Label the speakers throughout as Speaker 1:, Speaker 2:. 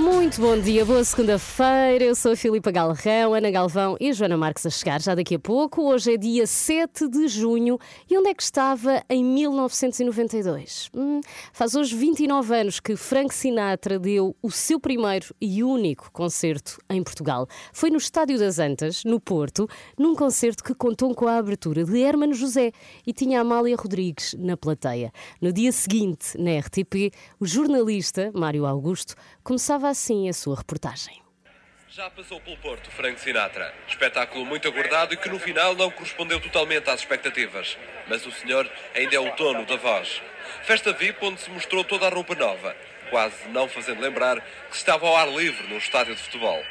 Speaker 1: Muito bom dia, boa segunda-feira. Eu sou a Filipa Galrão, Ana Galvão e a Joana Marques a chegar já daqui a pouco. Hoje é dia 7 de junho e onde é que estava em 1992? Hum, faz hoje 29 anos que Frank Sinatra deu o seu primeiro e único concerto em Portugal. Foi no Estádio das Antas, no Porto, num concerto que contou com a abertura de Hermano José e tinha Amália Rodrigues na plateia. No dia seguinte, na RTP, o jornalista Mário Augusto começava assim a sua reportagem.
Speaker 2: Já passou pelo Porto, Frank Sinatra. Espetáculo muito aguardado e que no final não correspondeu totalmente às expectativas. Mas o senhor ainda é o dono da voz. Festa VIP onde se mostrou toda a roupa nova, quase não fazendo lembrar que estava ao ar livre num estádio de futebol.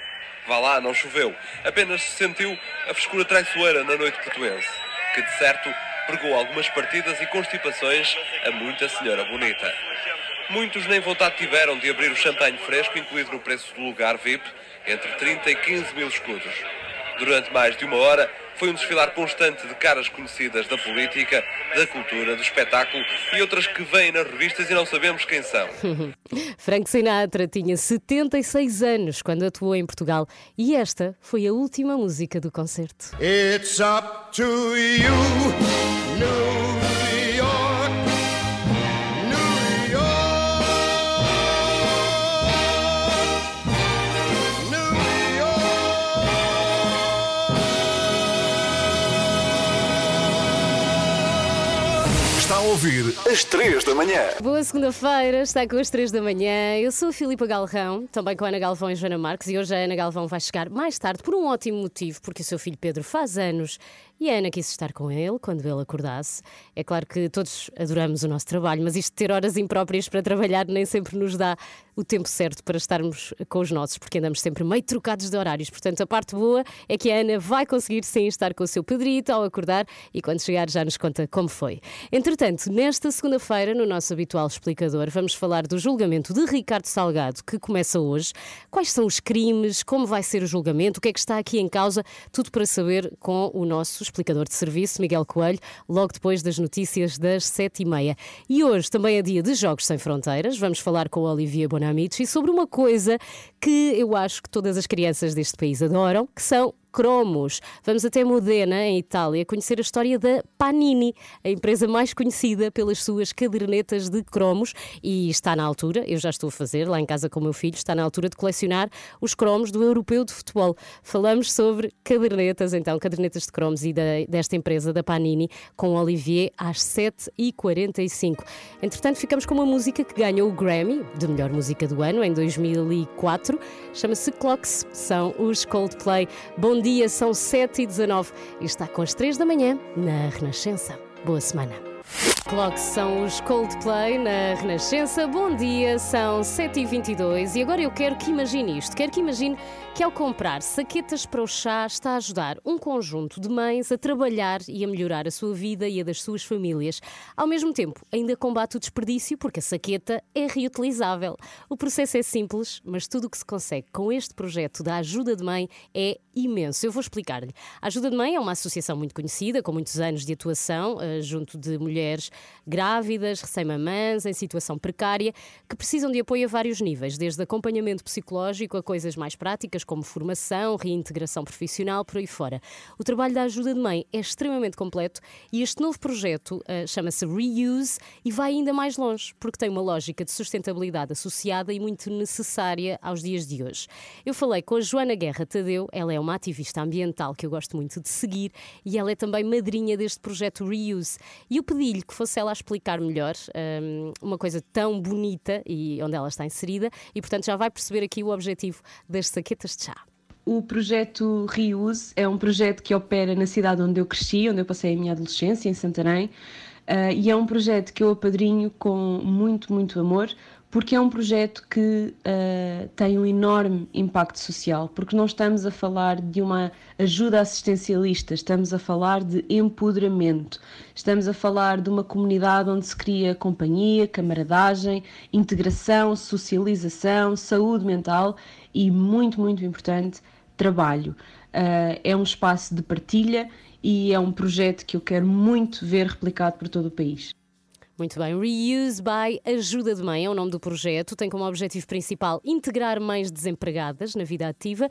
Speaker 2: Vá lá, não choveu. Apenas se sentiu a frescura traiçoeira na noite portuense, que de certo pregou algumas partidas e constipações a muita senhora bonita. Muitos nem vontade tiveram de abrir o champanhe fresco incluído no preço do lugar VIP, entre 30 e 15 mil escudos. Durante mais de uma hora, foi um desfilar constante de caras conhecidas da política, da cultura, do espetáculo e outras que vêm nas revistas e não sabemos quem são.
Speaker 1: Frank Sinatra tinha 76 anos quando atuou em Portugal e esta foi a última música do concerto.
Speaker 3: It's up to you, New
Speaker 4: ouvir às 3 da manhã.
Speaker 1: Boa segunda-feira, está com as 3 da manhã. Eu sou a Filipa Galrão, também com a Ana Galvão e Joana Marques, e hoje a Ana Galvão vai chegar mais tarde por um ótimo motivo, porque o seu filho Pedro faz anos e a Ana quis estar com ele quando ele acordasse. É claro que todos adoramos o nosso trabalho, mas isto de ter horas impróprias para trabalhar nem sempre nos dá o tempo certo para estarmos com os nossos, porque andamos sempre meio trocados de horários. Portanto, a parte boa é que a Ana vai conseguir sim estar com o seu Pedrito ao acordar e quando chegar já nos conta como foi. Entretanto, nesta segunda-feira, no nosso habitual explicador, vamos falar do julgamento de Ricardo Salgado, que começa hoje. Quais são os crimes, como vai ser o julgamento, o que é que está aqui em causa, tudo para saber com o nosso explicador de serviço, Miguel Coelho, logo depois das notícias das sete e meia. E hoje também é dia de Jogos Sem Fronteiras. Vamos falar com a Olivia Bonamici sobre uma coisa que eu acho que todas as crianças deste país adoram, que são cromos. Vamos até Modena, em Itália, conhecer a história da Panini, a empresa mais conhecida pelas suas cadernetas de cromos e está na altura, eu já estou a fazer lá em casa com o meu filho, está na altura de colecionar os cromos do Europeu de Futebol. Falamos sobre cadernetas, então, cadernetas de cromos e da, desta empresa, da Panini, com Olivier às 7h45. Entretanto, ficamos com uma música que ganhou o Grammy de melhor música do ano em 2004. Chama-se Clocks, são os Coldplay. Bom dia, são 7h19 e está com as 3 da manhã na Renascença. Boa semana. Clocks são os Coldplay na Renascença. Bom dia, são 7h22 e agora eu quero que imagine isto. Quero que imagine que ao comprar saquetas para o chá está a ajudar um conjunto de mães a trabalhar e a melhorar a sua vida e a das suas famílias. Ao mesmo tempo, ainda combate o desperdício porque a saqueta é reutilizável. O processo é simples, mas tudo o que se consegue com este projeto da Ajuda de Mãe é imenso. Eu vou explicar-lhe. A Ajuda de Mãe é uma associação muito conhecida, com muitos anos de atuação eh, junto de mulheres grávidas, recém-mamãs, em situação precária, que precisam de apoio a vários níveis, desde acompanhamento psicológico a coisas mais práticas, como formação, reintegração profissional, por aí fora. O trabalho da ajuda de mãe é extremamente completo e este novo projeto uh, chama-se Reuse e vai ainda mais longe, porque tem uma lógica de sustentabilidade associada e muito necessária aos dias de hoje. Eu falei com a Joana Guerra Tadeu, ela é uma ativista ambiental que eu gosto muito de seguir e ela é também madrinha deste projeto Reuse. E eu pedi-lhe que fosse ela a explicar melhor um, uma coisa tão bonita e onde ela está inserida e, portanto, já vai perceber aqui o objetivo das saquetas de chá.
Speaker 5: O projeto Reuse é um projeto que opera na cidade onde eu cresci, onde eu passei a minha adolescência, em Santarém, uh, e é um projeto que eu apadrinho com muito, muito amor, porque é um projeto que uh, tem um enorme impacto social, porque não estamos a falar de uma ajuda assistencialista, estamos a falar de empoderamento, estamos a falar de uma comunidade onde se cria companhia, camaradagem, integração, socialização, saúde mental e, muito, muito importante, trabalho. Uh, é um espaço de partilha e é um projeto que eu quero muito ver replicado por todo o país.
Speaker 1: Muito bem, Reuse by Ajuda de Mãe é o nome do projeto. Tem como objetivo principal integrar mães desempregadas na vida ativa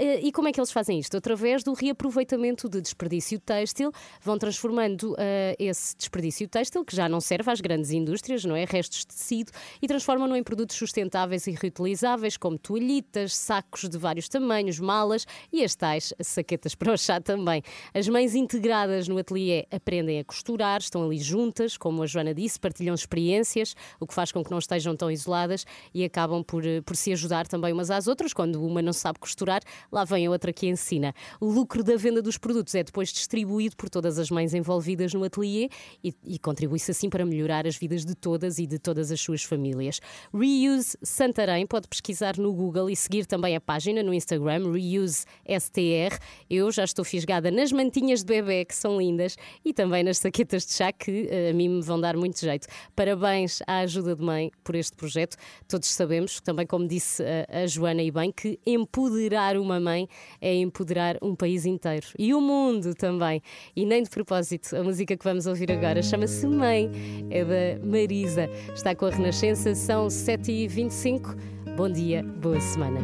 Speaker 1: e como é que eles fazem isto? Através do reaproveitamento de desperdício têxtil, vão transformando uh, esse desperdício têxtil, que já não serve às grandes indústrias, não é? Restos de tecido, e transformam-no em produtos sustentáveis e reutilizáveis, como toalhitas, sacos de vários tamanhos, malas e as tais saquetas para o chá também. As mães integradas no ateliê aprendem a costurar, estão ali juntas, como a Joana disse, partilham experiências, o que faz com que não estejam tão isoladas e acabam por, eh, por se ajudar também umas às outras. Quando uma não sabe costurar, lá vem a outra que ensina. O lucro da venda dos produtos é depois distribuído por todas as mães envolvidas no ateliê e, e contribui-se assim para melhorar as vidas de todas e de todas as suas famílias. Reuse Santarém, pode pesquisar no Google e seguir também a página no Instagram, Reuse STR. Eu já estou fisgada nas mantinhas de bebê, que são lindas, e também nas saquetas de chá, que eh, a mim me vão dar muito jeito. Parabéns à ajuda de mãe por este projeto. Todos sabemos, também como disse a, a Joana e bem, que empoderar uma mãe é empoderar um país inteiro e o mundo também. E nem de propósito, a música que vamos ouvir agora chama-se Mãe, é da Marisa. Está com a Renascença, são 7h25. Bom dia, boa semana.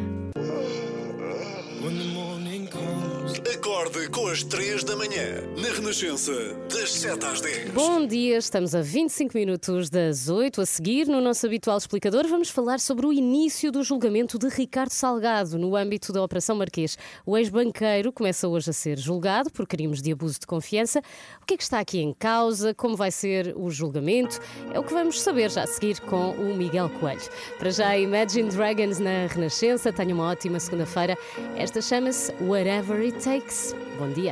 Speaker 4: As 3 da manhã, na Renascença, das 7 às 10.
Speaker 1: Bom dia, estamos a 25 minutos das 8. A seguir, no nosso habitual explicador, vamos falar sobre o início do julgamento de Ricardo Salgado no âmbito da Operação Marquês. O ex-banqueiro começa hoje a ser julgado por crimes de abuso de confiança. O que é que está aqui em causa? Como vai ser o julgamento? É o que vamos saber já a seguir com o Miguel Coelho. Para já, Imagine Dragons na Renascença. Tenha uma ótima segunda-feira. Esta chama-se Whatever It Takes. Bom dia.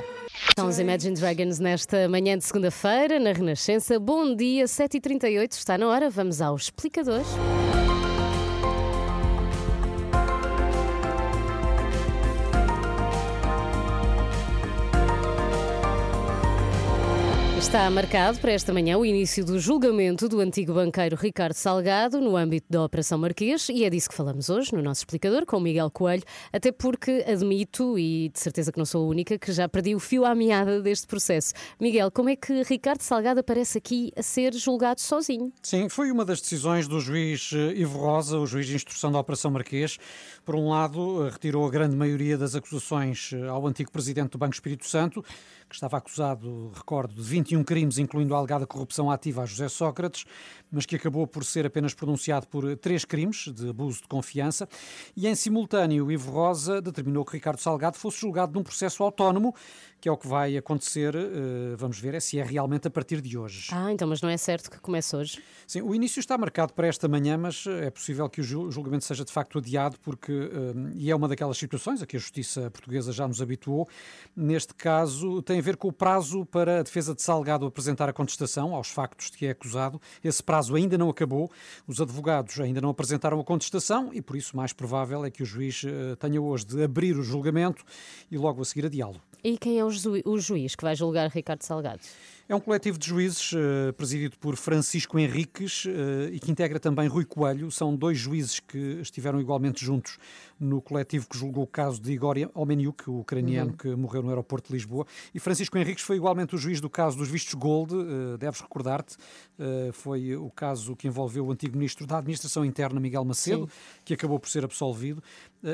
Speaker 1: São os Imagine Dragons nesta manhã de segunda-feira, na Renascença. Bom dia, 7h38, está na hora. Vamos ao explicador. Está marcado para esta manhã o início do julgamento do antigo banqueiro Ricardo Salgado no âmbito da Operação Marquês e é disso que falamos hoje no nosso explicador com Miguel Coelho, até porque admito, e de certeza que não sou a única, que já perdi o fio à meada deste processo. Miguel, como é que Ricardo Salgado aparece aqui a ser julgado sozinho?
Speaker 6: Sim, foi uma das decisões do juiz eh, Ivo Rosa, o juiz de instrução da Operação Marquês. Por um lado, eh, retirou a grande maioria das acusações eh, ao antigo presidente do Banco Espírito Santo, que estava acusado, recordo, de 21 crimes, incluindo a alegada corrupção ativa a José Sócrates, mas que acabou por ser apenas pronunciado por três crimes de abuso de confiança. E, em simultâneo, Ivo Rosa determinou que Ricardo Salgado fosse julgado num processo autónomo, que é o que vai acontecer, eh, vamos ver, é se é realmente a partir de hoje.
Speaker 1: Ah, então, mas não é certo que comece hoje?
Speaker 6: Sim, o início está marcado para esta manhã, mas é possível que o julgamento seja de facto adiado, porque, eh, e é uma daquelas situações a que a justiça portuguesa já nos habituou, neste caso tem a ver com o prazo para a defesa de Salgado apresentar a contestação aos factos de que é acusado. Esse prazo ainda não acabou, os advogados ainda não apresentaram a contestação e por isso mais provável é que o juiz eh, tenha hoje de abrir o julgamento e logo a seguir adiá-lo.
Speaker 1: E quem é o juiz que vai julgar Ricardo Salgado?
Speaker 6: É um coletivo de juízes uh, presidido por Francisco Henriques uh, e que integra também Rui Coelho. São dois juízes que estiveram igualmente juntos no coletivo que julgou o caso de Igor Omeniuk, o ucraniano uhum. que morreu no aeroporto de Lisboa. E Francisco Henriques foi igualmente o juiz do caso dos vistos Gold. Uh, deves recordar-te, foi o caso que envolveu o antigo ministro da Administração Interna, Miguel Macedo, Sim. que acabou por ser absolvido.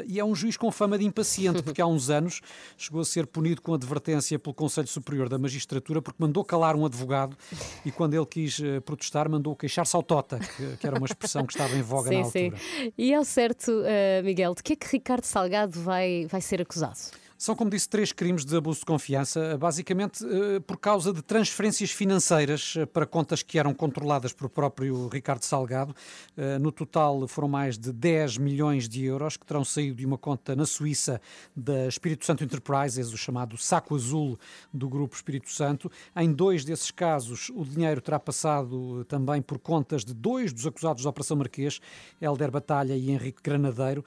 Speaker 6: E é um juiz com fama de impaciente, porque há uns anos chegou a ser punido com advertência pelo Conselho Superior da Magistratura porque mandou calar um advogado e quando ele quis uh, protestar mandou queixar-se ao Tota, que, que, era uma expressão que estava em voga
Speaker 1: sim,
Speaker 6: na altura.
Speaker 1: Sim. E ao certo, uh, Miguel, de que é que Ricardo Salgado vai, vai ser acusado?
Speaker 6: São, como disse, três crimes de abuso de confiança, basicamente eh, por causa de transferências financeiras eh, para contas que eram controladas por próprio Ricardo Salgado. Eh, no total foram mais de 10 milhões de euros que terão saído de uma conta na Suíça da Espírito Santo Enterprises, o chamado saco azul do Grupo Espírito Santo. Em dois desses casos, o dinheiro terá passado também por contas de dois dos acusados da Operação Marquês, Helder Batalha e Henrique Granadeiro,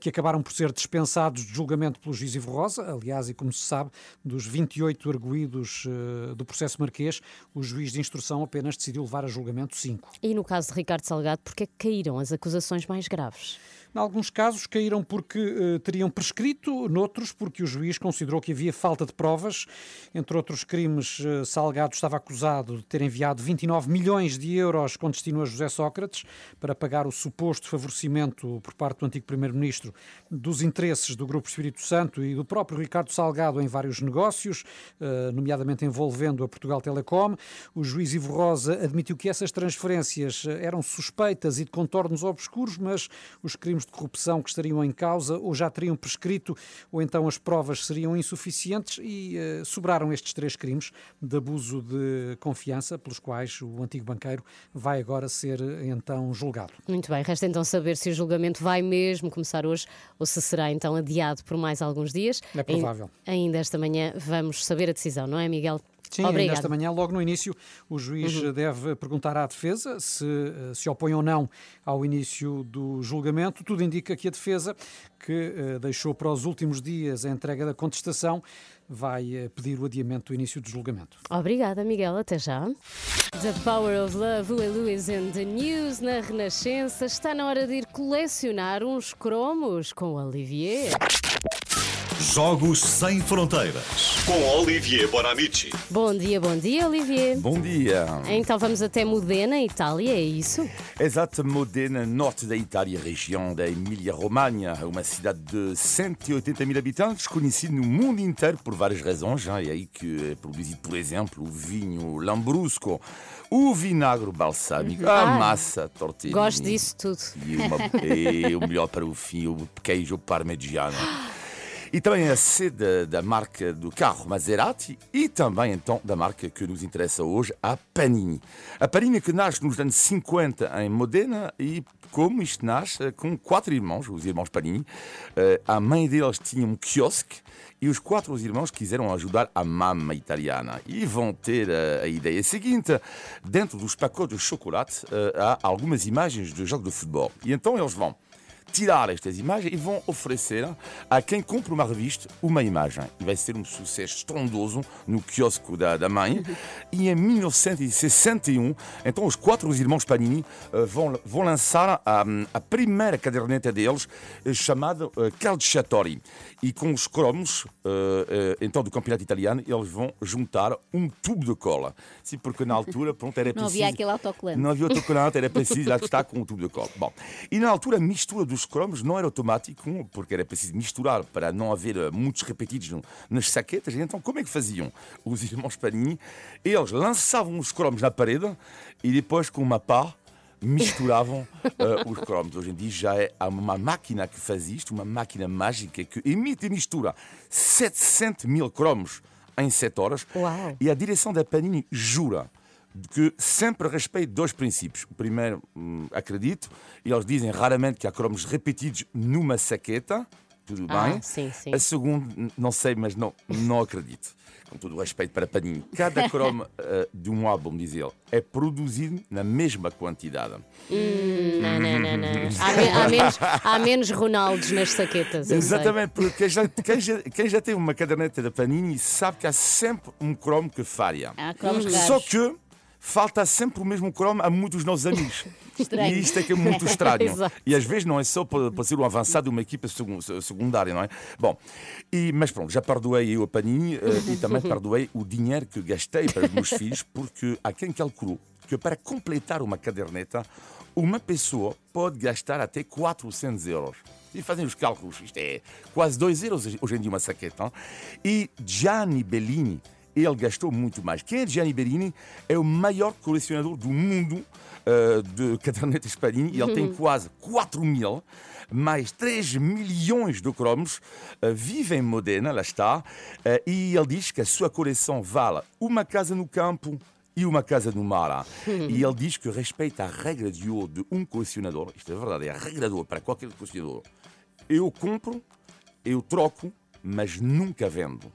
Speaker 6: que acabaram por ser dispensados de julgamento pelo juiz Ivo Rosa aliás, e como se sabe, dos 28 arguídos uh, do processo marquês, o juiz de instrução apenas decidiu levar a julgamento cinco.
Speaker 1: E no caso de Ricardo Salgado, porque é caíram as acusações mais graves?
Speaker 6: Em alguns casos caíram porque uh, teriam prescrito, noutros porque o juiz considerou que havia falta de provas. Entre outros crimes, uh, Salgado estava acusado de ter enviado 29 milhões de euros com destino a José Sócrates para pagar o suposto favorecimento por parte do antigo primeiro-ministro dos interesses do Grupo Espírito Santo e do próprio Ricardo Salgado em vários negócios, uh, nomeadamente envolvendo a Portugal Telecom. O juiz Ivo Rosa admitiu que essas transferências eram suspeitas e de contornos obscuros, mas os crimes de corrupção que estariam em causa ou já teriam prescrito, ou então as provas seriam insuficientes e uh, sobraram estes três crimes de abuso de confiança, pelos quais o antigo banqueiro vai agora ser então julgado.
Speaker 1: Muito bem, resta então saber se o julgamento vai mesmo começar hoje ou se será então adiado por mais alguns dias.
Speaker 6: É provável.
Speaker 1: Ainda esta manhã vamos saber a decisão, não é, Miguel?
Speaker 6: Sim, nesta manhã, logo no início, o juiz uhum. deve perguntar à defesa se eh, se opõe ou não ao início do julgamento. Tudo indica que a defesa, que uh, deixou para os últimos dias a entrega da contestação, vai uh, pedir o adiamento do início do julgamento.
Speaker 1: Obrigada, Miguel. Até já. The Power of Love, Louis Lewis and the News na Renascença. Está na hora de ir colecionar uns cromos com Olivier.
Speaker 4: Jogos Sem Fronteiras com Olivier Bonamici.
Speaker 1: Bom dia, bom dia, Olivier.
Speaker 7: Bom dia.
Speaker 1: Então vamos até Modena, Itália, é isso?
Speaker 7: Exato, Modena, norte da Itália, região da Emília-Romanha, uma cidade de 180 mil habitantes, conhecida no mundo inteiro por várias razões. É aí que é produzido, por exemplo, o vinho Lambrusco, o vinagre balsâmico, a ah, massa tortilha.
Speaker 1: Gosto disso tudo.
Speaker 7: E, uma, e o melhor para o fim, o queijo parmegiano. E também a sede da marca do carro Maserati e também então da marca que nos interessa hoje, a Panini. A Panini que nasce nos anos 50 em Modena e como isto nasce com quatro irmãos, os irmãos Panini. Eh, a mãe deles tinha um quiosque e os quatro irmãos quiseram ajudar a mama italiana e vão ter a, a ideia seguinte: dentro dos pacotes de chocolate eh, há algumas imagens de jogos de futebol. E então eles vão tirar estas imagens e vão oferecer a quem compra uma revista uma imagem. E vai ser um sucesso estrondoso no quiosco da, da mãe. E em 1961, então os quatro irmãos Panini uh, vão, vão lançar a, a primeira caderneta deles, uh, chamada uh, Calciatori. E com os cromos, então do campeonato italiano, eles vão juntar um tubo de cola. Sim, porque na altura, pronto, era
Speaker 1: preciso...
Speaker 7: Não
Speaker 1: havia aquele autocolante.
Speaker 7: Não havia autocolante, era preciso lá estar com o tubo de cola. Bom, e na altura a mistura dos cromos não era automático, porque era preciso misturar para não haver eh, muitos repetidos nas saquetas. Então, como é que faziam os irmãos Panini? Eles lançavam os cromos na parede e depois, com uma pá, misturavam uh, os cromos. Hoje em dia já é uma máquina que faz isto, uma máquina mágica que emite e mistura 700 mil cromos em 7 horas.
Speaker 1: Uau.
Speaker 7: E a direção da Panini jura que sempre respeito dois princípios. O primeiro, hum, acredito, e eles dizem raramente que há cromos repetidos numa saqueta, tudo
Speaker 1: ah,
Speaker 7: bem.
Speaker 1: Sim, sim.
Speaker 7: A segunda, não sei, mas não, não acredito. Com todo o respeito para Paninho, cada cromo uh, de um álbum, diz ele, é produzido na mesma quantidade.
Speaker 1: Hum, não, não, não, não. Há, me, há, menos, há menos Ronaldos nas saquetas.
Speaker 7: Exatamente, porque quem já, quem, já, quem já tem uma caderneta da Panini sabe que há sempre um cromo que falha.
Speaker 1: Há cromos
Speaker 7: Só que falta sempre o mesmo cromo a muitos dos nossos amigos.
Speaker 1: Estranho.
Speaker 7: E isto é que é muito estranho. E às vezes não é só para, para ser um avançado de uma equipa secundária, não é? Bom, e, mas pronto, já perdoei eu a Panini uh, e também perdoei o dinheiro que gastei para os meus filhos, porque há quem calculou que para completar uma caderneta, uma pessoa pode gastar até 400 euros. E fazem os cálculos, isto é quase 2 euros hoje em dia uma saqueta. Não? E Gianni Bellini ele gastou muito mais. Quem é Gianni Berini é o maior colecionador do mundo eh, de cadernetas Panini. Ele tem quase 4 mil, mais 3 milhões de cromos. eh, vive em Modena, lá está. eh, e ele diz que a sua coleção vale uma casa no campo e uma casa no mar. E ele diz que respeita a regra de ouro de um colecionador. Isto é verdade, é a regra de ouro para qualquer colecionador. Eu compro, eu troco, mas nunca vendo.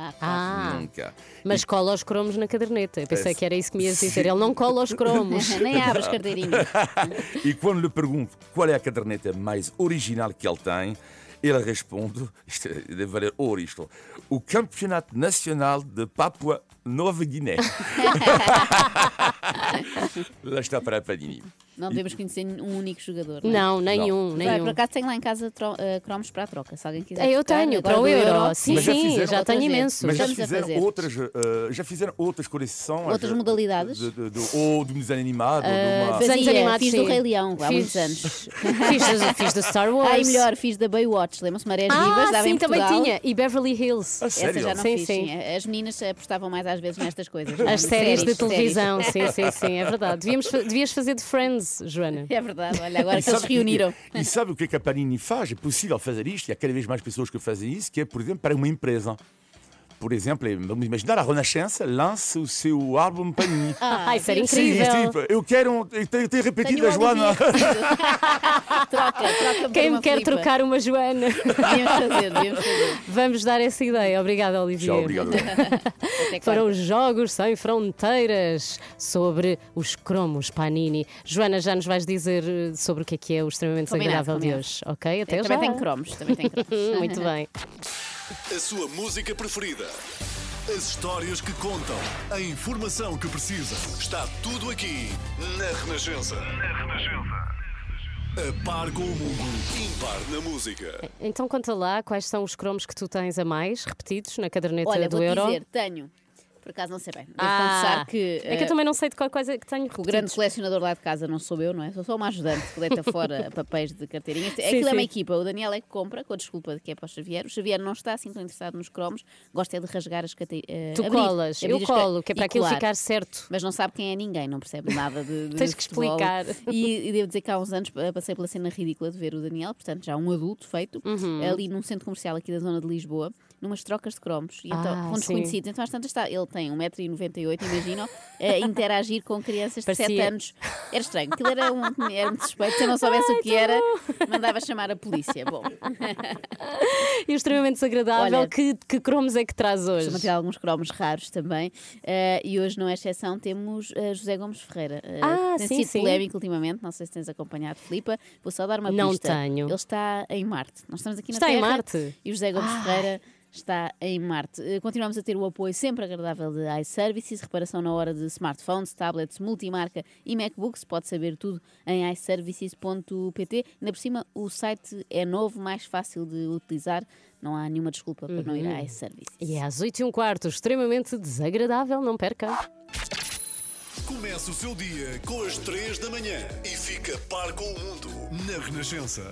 Speaker 8: Ah, claro.
Speaker 1: Ah,
Speaker 7: Nunca.
Speaker 1: mas cola os cromos na caderneta. Eu pensei
Speaker 7: É,
Speaker 1: que era isso que me ias dizer.
Speaker 7: sim.
Speaker 1: Ele não cola os cromos.
Speaker 8: Nem abres carteirinha.
Speaker 7: E quando lhe pergunto qual é a caderneta mais original que ele tem, ele responde, isto é- deve valer ouro isto, o Campeonato Nacional de Papua Nova Guiné. Lá está para a Panini.
Speaker 8: Não devemos conhecer um único jogador. é?
Speaker 1: Não, nenhum,
Speaker 8: Vai, por
Speaker 1: nenhum.
Speaker 8: acaso tenho lá em casa tro- eh, cromos para a troca. Se alguém quiser.
Speaker 1: É, eu
Speaker 8: trocar,
Speaker 1: tenho, para o
Speaker 8: do
Speaker 1: euro. Sim,
Speaker 7: Mas já
Speaker 1: sim,
Speaker 7: fizeram
Speaker 1: já
Speaker 8: outra
Speaker 1: tenho
Speaker 8: vez.
Speaker 1: imensos.
Speaker 7: Mas já fizeram, outras, eh, já fizeram outras?
Speaker 8: Outras
Speaker 7: eh,
Speaker 8: modalidades?
Speaker 7: De, de, de, ou de um desenho animado, ou de
Speaker 1: Ah,
Speaker 7: uma...
Speaker 1: desenhos animados,
Speaker 8: fiz do
Speaker 1: sim.
Speaker 8: Rei Leão, há muitos anos.
Speaker 1: Fiz, do- fiz do Star Wars.
Speaker 8: Ah, e melhor, fiz da Baywatch. Lembram-se Marés
Speaker 1: Ah,
Speaker 8: Vivas? Dava
Speaker 1: sim,
Speaker 8: em
Speaker 1: também tinha. E Beverly Hills.
Speaker 7: A
Speaker 8: Essa já não
Speaker 1: Sim,
Speaker 8: fiz,
Speaker 1: sim.
Speaker 8: sim. As meninas apostavam mais às vezes nestas coisas.
Speaker 1: As séries de televisão, sim, sim, sim, é verdade. Devíamos, devias fazer de Friends, Joana.
Speaker 8: É verdade, olha, agora que eles se
Speaker 7: sabe-
Speaker 8: reuniram.
Speaker 7: E, e sabe o que, é que a Panini faz? É possível fazer isto, e há cada vez mais pessoas que fazem isso, que é, por exemplo, para uma empresa. Por exemplo, é, vamos imaginar a Renascença lança o seu álbum Panini.
Speaker 1: Ah, isso era
Speaker 7: Sim,
Speaker 1: incrível.
Speaker 7: tipo, eu quero. Eu tenho, tenho repetido
Speaker 8: Tenho
Speaker 7: a
Speaker 8: um
Speaker 7: Joana.
Speaker 8: Troca, troca
Speaker 1: Quem me quer trocar uma Joana?
Speaker 8: Devíamos fazer, devíamos fazer.
Speaker 1: Vamos dar essa ideia. Obrigada, Olivier.
Speaker 7: Tchau, obrigado.
Speaker 8: Quarta.
Speaker 1: os Jogos Sem Fronteiras sobre os cromos Panini. Joana, já nos vais dizer eh, sobre o que é que é o extremamente
Speaker 8: Combinado,
Speaker 1: desagradável de
Speaker 8: combinado.
Speaker 1: hoje, ok? Até
Speaker 8: Também
Speaker 1: já.
Speaker 8: tem cromos, também tem cromos.
Speaker 1: Muito bem.
Speaker 4: A sua música preferida. As histórias que contam. A informação que precisa. Está tudo aqui na Renascença. Na Renascença. A par com o mundo. Impar na música.
Speaker 1: Então conta lá quais são os cromos que tu tens a mais repetidos na caderneta
Speaker 8: Olha,
Speaker 1: do
Speaker 8: vou
Speaker 1: Euro.
Speaker 8: dizer, tenho. Por acaso não sei bem. Devo
Speaker 1: Ah,
Speaker 8: confessar que.
Speaker 1: é que
Speaker 8: eh,
Speaker 1: eu também não sei de qual coisa que tenho
Speaker 8: O
Speaker 1: repetidos.
Speaker 8: grande colecionador lá de casa não sou eu, não é? Sou só uma ajudante que deita fora papéis de carteirinha.
Speaker 1: Sim,
Speaker 8: Aquilo é uma
Speaker 1: sim.
Speaker 8: equipa. O Daniel é que compra, com a desculpa de que é para o Xavier. O Xavier não está assim tão interessado nos cromos, gosta é de rasgar as carteirinhas.
Speaker 1: Tu colas, eu colo, que é para aquilo
Speaker 8: colar.
Speaker 1: ficar certo.
Speaker 8: Mas não sabe quem é ninguém, não percebe nada de, de
Speaker 1: Tens que
Speaker 8: futebol.
Speaker 1: explicar.
Speaker 8: E, e devo dizer que há uns anos eh, passei pela cena ridícula de ver o Daniel, portanto já um adulto feito,
Speaker 1: Uhum.
Speaker 8: ali num centro comercial aqui da zona de Lisboa, numas trocas de cromos. E então,
Speaker 1: Ah,
Speaker 8: com desconhecidos. Então às tantas está, ele tem 1,98m, imaginam, a interagir com crianças de 7
Speaker 1: Parecia-
Speaker 8: anos. Era estranho, aquilo era, um, era muito suspeito. Se eu não soubesse o que era, mandava chamar a polícia. Bom,
Speaker 1: E extremamente desagradável,
Speaker 8: Olha,
Speaker 1: que, que cromos é que traz hoje?
Speaker 8: Costuma ter alguns cromos raros também. Eh, e hoje, não é exceção, temos eh, José Gomes Ferreira. Eh,
Speaker 1: Ah,
Speaker 8: tem
Speaker 1: sim,
Speaker 8: sido
Speaker 1: sim.
Speaker 8: polémico ultimamente, não sei se tens acompanhado, Filipa. Vou só dar uma
Speaker 1: Não
Speaker 8: pista.
Speaker 1: tenho.
Speaker 8: Ele está em Marte. Nós estamos aqui na
Speaker 1: Está em
Speaker 8: Terra
Speaker 1: Marte?
Speaker 8: E o José Gomes Ferreira está em Marte. Eh, Continuamos a ter o apoio sempre agradável de iServices, reparação na hora de smartphones, tablets, multimarca e MacBooks. Pode saber tudo em iServices.pt. Ainda por cima, o site é novo, mais fácil de utilizar. Não há nenhuma desculpa para não ir
Speaker 1: Uhum.
Speaker 8: a iServices.
Speaker 1: E é às 8 e um quarto, extremamente desagradável, não perca.
Speaker 4: Começa o seu dia com as 3 da manhã e fica par com o mundo na Renascença.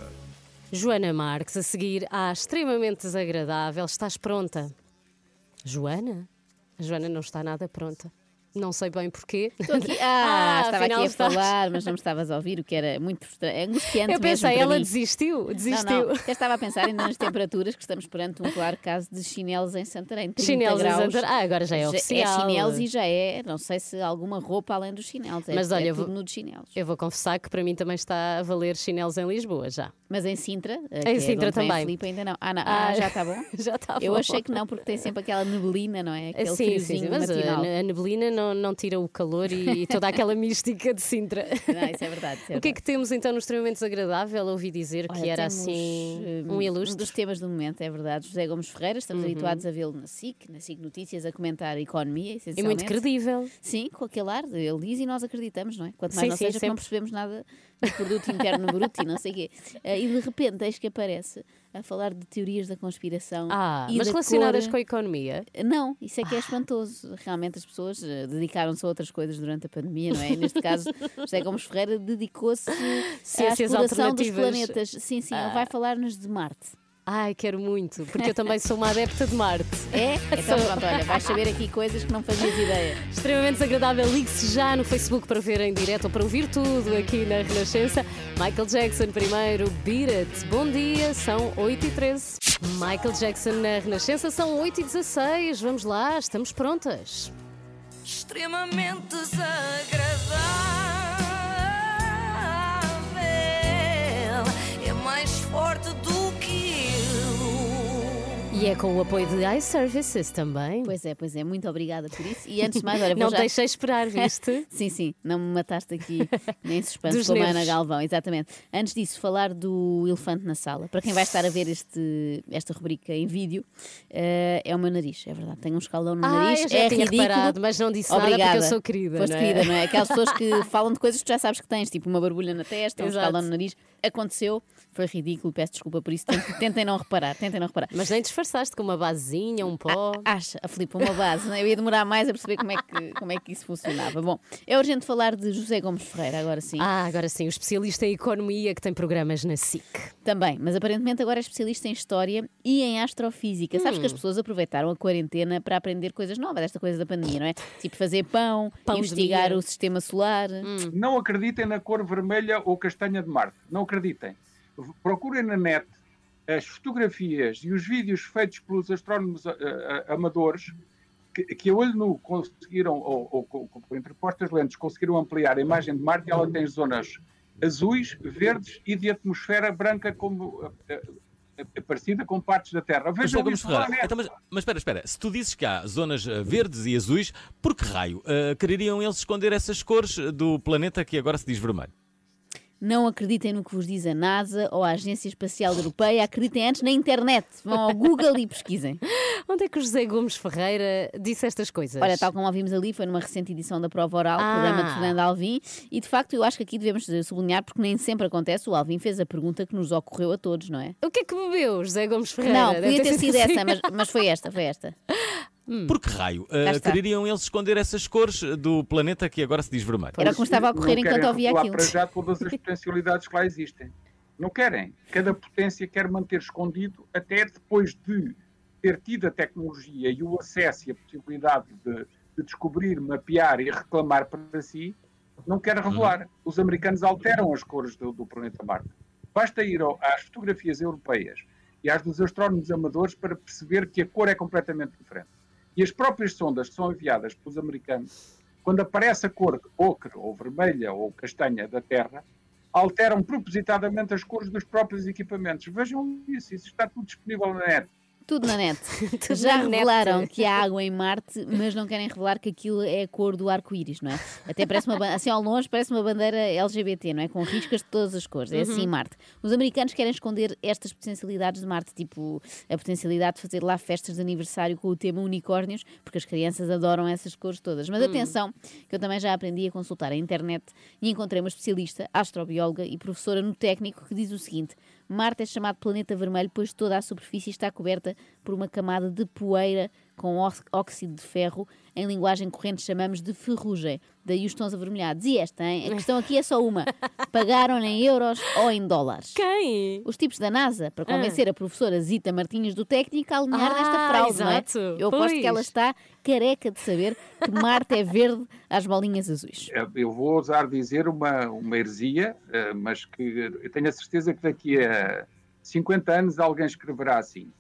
Speaker 1: Joana Marques, a seguir à extremamente desagradável, estás pronta? Joana? A Joana não está nada pronta. Não sei bem porquê.
Speaker 8: Aqui, ah, estava aqui a
Speaker 1: estás.
Speaker 8: falar, mas não me estavas a ouvir, o que era muito frustra- é angustiante
Speaker 1: Eu pensei, ela
Speaker 8: mim.
Speaker 1: desistiu, desistiu.
Speaker 8: Não, não, eu estava a pensar ainda nas temperaturas que estamos perante um claro caso de chinelos em Santarém. 30
Speaker 1: Chinelos em
Speaker 8: graus.
Speaker 1: Santarém. Ah, agora já é oficial.
Speaker 8: É chinelos e já é, não sei se alguma roupa além dos chinelos. É,
Speaker 1: Mas olha,
Speaker 8: é
Speaker 1: eu
Speaker 8: tudo
Speaker 1: vou-
Speaker 8: chinelos.
Speaker 1: Eu vou confessar que para mim também está a valer chinelos em Lisboa já.
Speaker 8: Mas em Sintra, eh,
Speaker 1: Em
Speaker 8: é
Speaker 1: Sintra
Speaker 8: a
Speaker 1: também.
Speaker 8: Filipe, ainda não. Ah, não. Ah, já está bom?
Speaker 1: Já está
Speaker 8: Eu
Speaker 1: bom.
Speaker 8: achei que não, porque tem sempre aquela neblina, não é? Aquele
Speaker 1: sim, sim, sim, mas a,
Speaker 8: matinal.
Speaker 1: a neblina não, não tira o calor e, e toda aquela mística de Sintra.
Speaker 8: Não, isso é verdade. isso é
Speaker 1: O que é que temos então no extremamente desagradável? Ouvi dizer que
Speaker 8: Olha,
Speaker 1: era
Speaker 8: temos,
Speaker 1: assim um ilustre.
Speaker 8: dos temas do momento, é verdade. José Gomes Ferreira, estamos
Speaker 1: Uhum.
Speaker 8: habituados a vê-lo na SIC, na SIC Notícias, a comentar a economia,
Speaker 1: E
Speaker 8: essencialmente.
Speaker 1: muito credível.
Speaker 8: Sim, com aquele ar, ele diz e nós acreditamos, não é? Quanto mais
Speaker 1: Sim,
Speaker 8: não
Speaker 1: sim,
Speaker 8: seja que não
Speaker 1: sempre.
Speaker 8: percebemos nada do produto interno bruto e não sei o quê. Eh, E de repente, eis que aparece a falar de teorias da conspiração.
Speaker 1: Ah,
Speaker 8: e
Speaker 1: mas
Speaker 8: da
Speaker 1: relacionadas
Speaker 8: cor-
Speaker 1: com a economia.
Speaker 8: Não, isso é que é espantoso. Realmente as pessoas eh, dedicaram-se a outras coisas durante a pandemia, não é? E neste caso, José Gomes Ferreira dedicou-se à exploração dos planetas. Sim, sim, ele
Speaker 1: Ah.
Speaker 8: vai falar-nos de Marte.
Speaker 1: Ai, quero muito, porque eu também sou uma adepta de Marte.
Speaker 8: É? Então pronto, olha, vais saber aqui coisas que não fazias ideia.
Speaker 1: Extremamente desagradável. Ligue-se já no Facebook para ver em direto ou para ouvir tudo aqui na Renascença. Michael Jackson primeiro, Beat It. Bom dia, são 8 e 13 Michael Jackson na Renascença, são 8 e 16 Vamos lá, estamos prontas.
Speaker 9: Extremamente desagradável.
Speaker 1: E é com o apoio de iServices também.
Speaker 8: Pois é, pois é, muito obrigada por isso. E antes de mais, olha, vou
Speaker 1: Não
Speaker 8: já...
Speaker 1: deixei esperar, viste?
Speaker 8: sim, sim, não me mataste aqui nem suspense
Speaker 1: Dos
Speaker 8: como a Ana. Galvão, exatamente. Antes disso, falar do elefante na sala. Para quem vai estar a ver este, esta rubrica em vídeo, eh, é o meu nariz, é verdade. Tenho um escaldão no
Speaker 1: Ah,
Speaker 8: nariz,
Speaker 1: eu já
Speaker 8: é
Speaker 1: tinha
Speaker 8: ridículo.
Speaker 1: reparado, mas não disse nada porque
Speaker 8: Obrigada.
Speaker 1: eu sou querida,
Speaker 8: Foste
Speaker 1: não é?
Speaker 8: querida, não é? Aquelas pessoas que falam de coisas que tu já sabes que tens, tipo uma borbulha na testa, um
Speaker 1: Exato.
Speaker 8: escaldão no nariz. Aconteceu, foi ridículo, peço desculpa por isso. Tentem, tentem não reparar, tentem não reparar.
Speaker 1: Mas nem disfarçaste com uma basezinha, um pó.
Speaker 8: Acha, a Filipe, uma base, não é? eu ia demorar mais a perceber como é, que, como é que isso funcionava. Bom, é urgente falar de José Gomes Ferreira, agora sim.
Speaker 1: Ah, agora sim, o especialista em economia que tem programas na SIC.
Speaker 8: Também, mas aparentemente agora é especialista em História e em Astrofísica. Sabes
Speaker 1: Hum.
Speaker 8: que as pessoas aproveitaram a quarentena para aprender coisas novas, esta coisa da pandemia, não é? Tipo fazer pão,
Speaker 1: Pão
Speaker 8: investigar o sistema solar.
Speaker 10: Não acreditem na cor vermelha ou castanha de Marte. Não acreditem. Procurem na net as fotografias e os vídeos feitos pelos astrónomos ah, ah, amadores que, que a olho nu conseguiram, ou, ou com, com interpostas lentes, conseguiram ampliar a imagem de Marte ela tem zonas azuis, verdes e de atmosfera branca como ah, parecida com partes da Terra.
Speaker 11: Mas,
Speaker 10: isso lá
Speaker 11: então, mas, mas espera, espera. Se tu dizes que há zonas eh, verdes e azuis, por que raio eh, quereriam eles esconder essas cores eh, do planeta que agora se diz vermelho?
Speaker 8: Não acreditem no que vos diz a NASA ou a Agência Espacial Europeia, acreditem antes na internet. Vão ao Google e pesquisem.
Speaker 1: Onde é que o José Gomes Ferreira disse estas coisas?
Speaker 8: Olha, tal como ouvimos ali, foi numa recente edição da Prova Oral,
Speaker 1: Ah.
Speaker 8: programa de Fernando Alvim, e de facto eu acho que aqui devemos sublinhar, porque nem sempre acontece, o Alvim fez a pergunta que nos ocorreu a todos, não é?
Speaker 1: O que é que bebeu, José Gomes Ferreira?
Speaker 8: Não, podia ter sido
Speaker 1: assim.
Speaker 8: essa, mas, mas foi esta, foi esta.
Speaker 11: Por que raio quereriam eles esconder essas cores do planeta que agora se diz vermelho?
Speaker 8: Era como estava a ocorrer enquanto
Speaker 10: querem
Speaker 8: ouvia
Speaker 10: revelar
Speaker 8: aquilo.
Speaker 10: para já todas as potencialidades que lá existem. Não querem. Cada potência quer manter escondido até depois de ter tido a tecnologia e o acesso e a possibilidade de, de descobrir, mapear e reclamar para si, não quer revelar. Os americanos alteram as cores do, do planeta Marte. Basta ir ao- às fotografias europeias e às dos astrónomos amadores para perceber que a cor é completamente diferente. E as próprias sondas que são enviadas pelos americanos, quando aparece a cor ocre ou vermelha ou castanha da Terra, alteram propositadamente as cores dos próprios equipamentos. Vejam isso, isso está tudo disponível na net.
Speaker 8: Tudo na net.
Speaker 1: Tudo
Speaker 8: Já
Speaker 1: na net.
Speaker 8: revelaram que há água em Marte, mas não querem revelar que aquilo é a cor do arco-íris, não é? Até parece uma assim ao longe parece uma bandeira LGBT, não é? Com riscas de todas as cores. É assim
Speaker 1: Uhum.
Speaker 8: Marte. Os americanos querem esconder estas potencialidades de Marte, tipo a potencialidade de fazer lá festas de aniversário com o tema unicórnios, porque as crianças adoram essas cores todas. Mas
Speaker 1: Hum.
Speaker 8: atenção, que eu também já aprendi a consultar a internet e encontrei uma especialista, astrobióloga e professora no técnico que diz o seguinte: Marte é chamado planeta vermelho pois toda a superfície está coberta por uma camada de poeira com óxido de ferro, em linguagem corrente chamamos de ferrugem. Daí os tons avermelhados. E esta, hein? A questão aqui é só uma: pagaram em euros ou em dólares?
Speaker 1: Quem?
Speaker 8: Os tipos da NASA, para convencer a professora Zita Martins do técnico a alinhar
Speaker 1: Ah,
Speaker 8: nesta fraude, não é?
Speaker 1: exato.
Speaker 8: Eu aposto que ela
Speaker 1: Pois.
Speaker 8: está careca de saber que Marte é verde às bolinhas azuis.
Speaker 10: Eh, Eu vou ousar dizer uma, uma heresia, eh, mas que eu tenho a certeza que daqui a 50 anos alguém escreverá assim.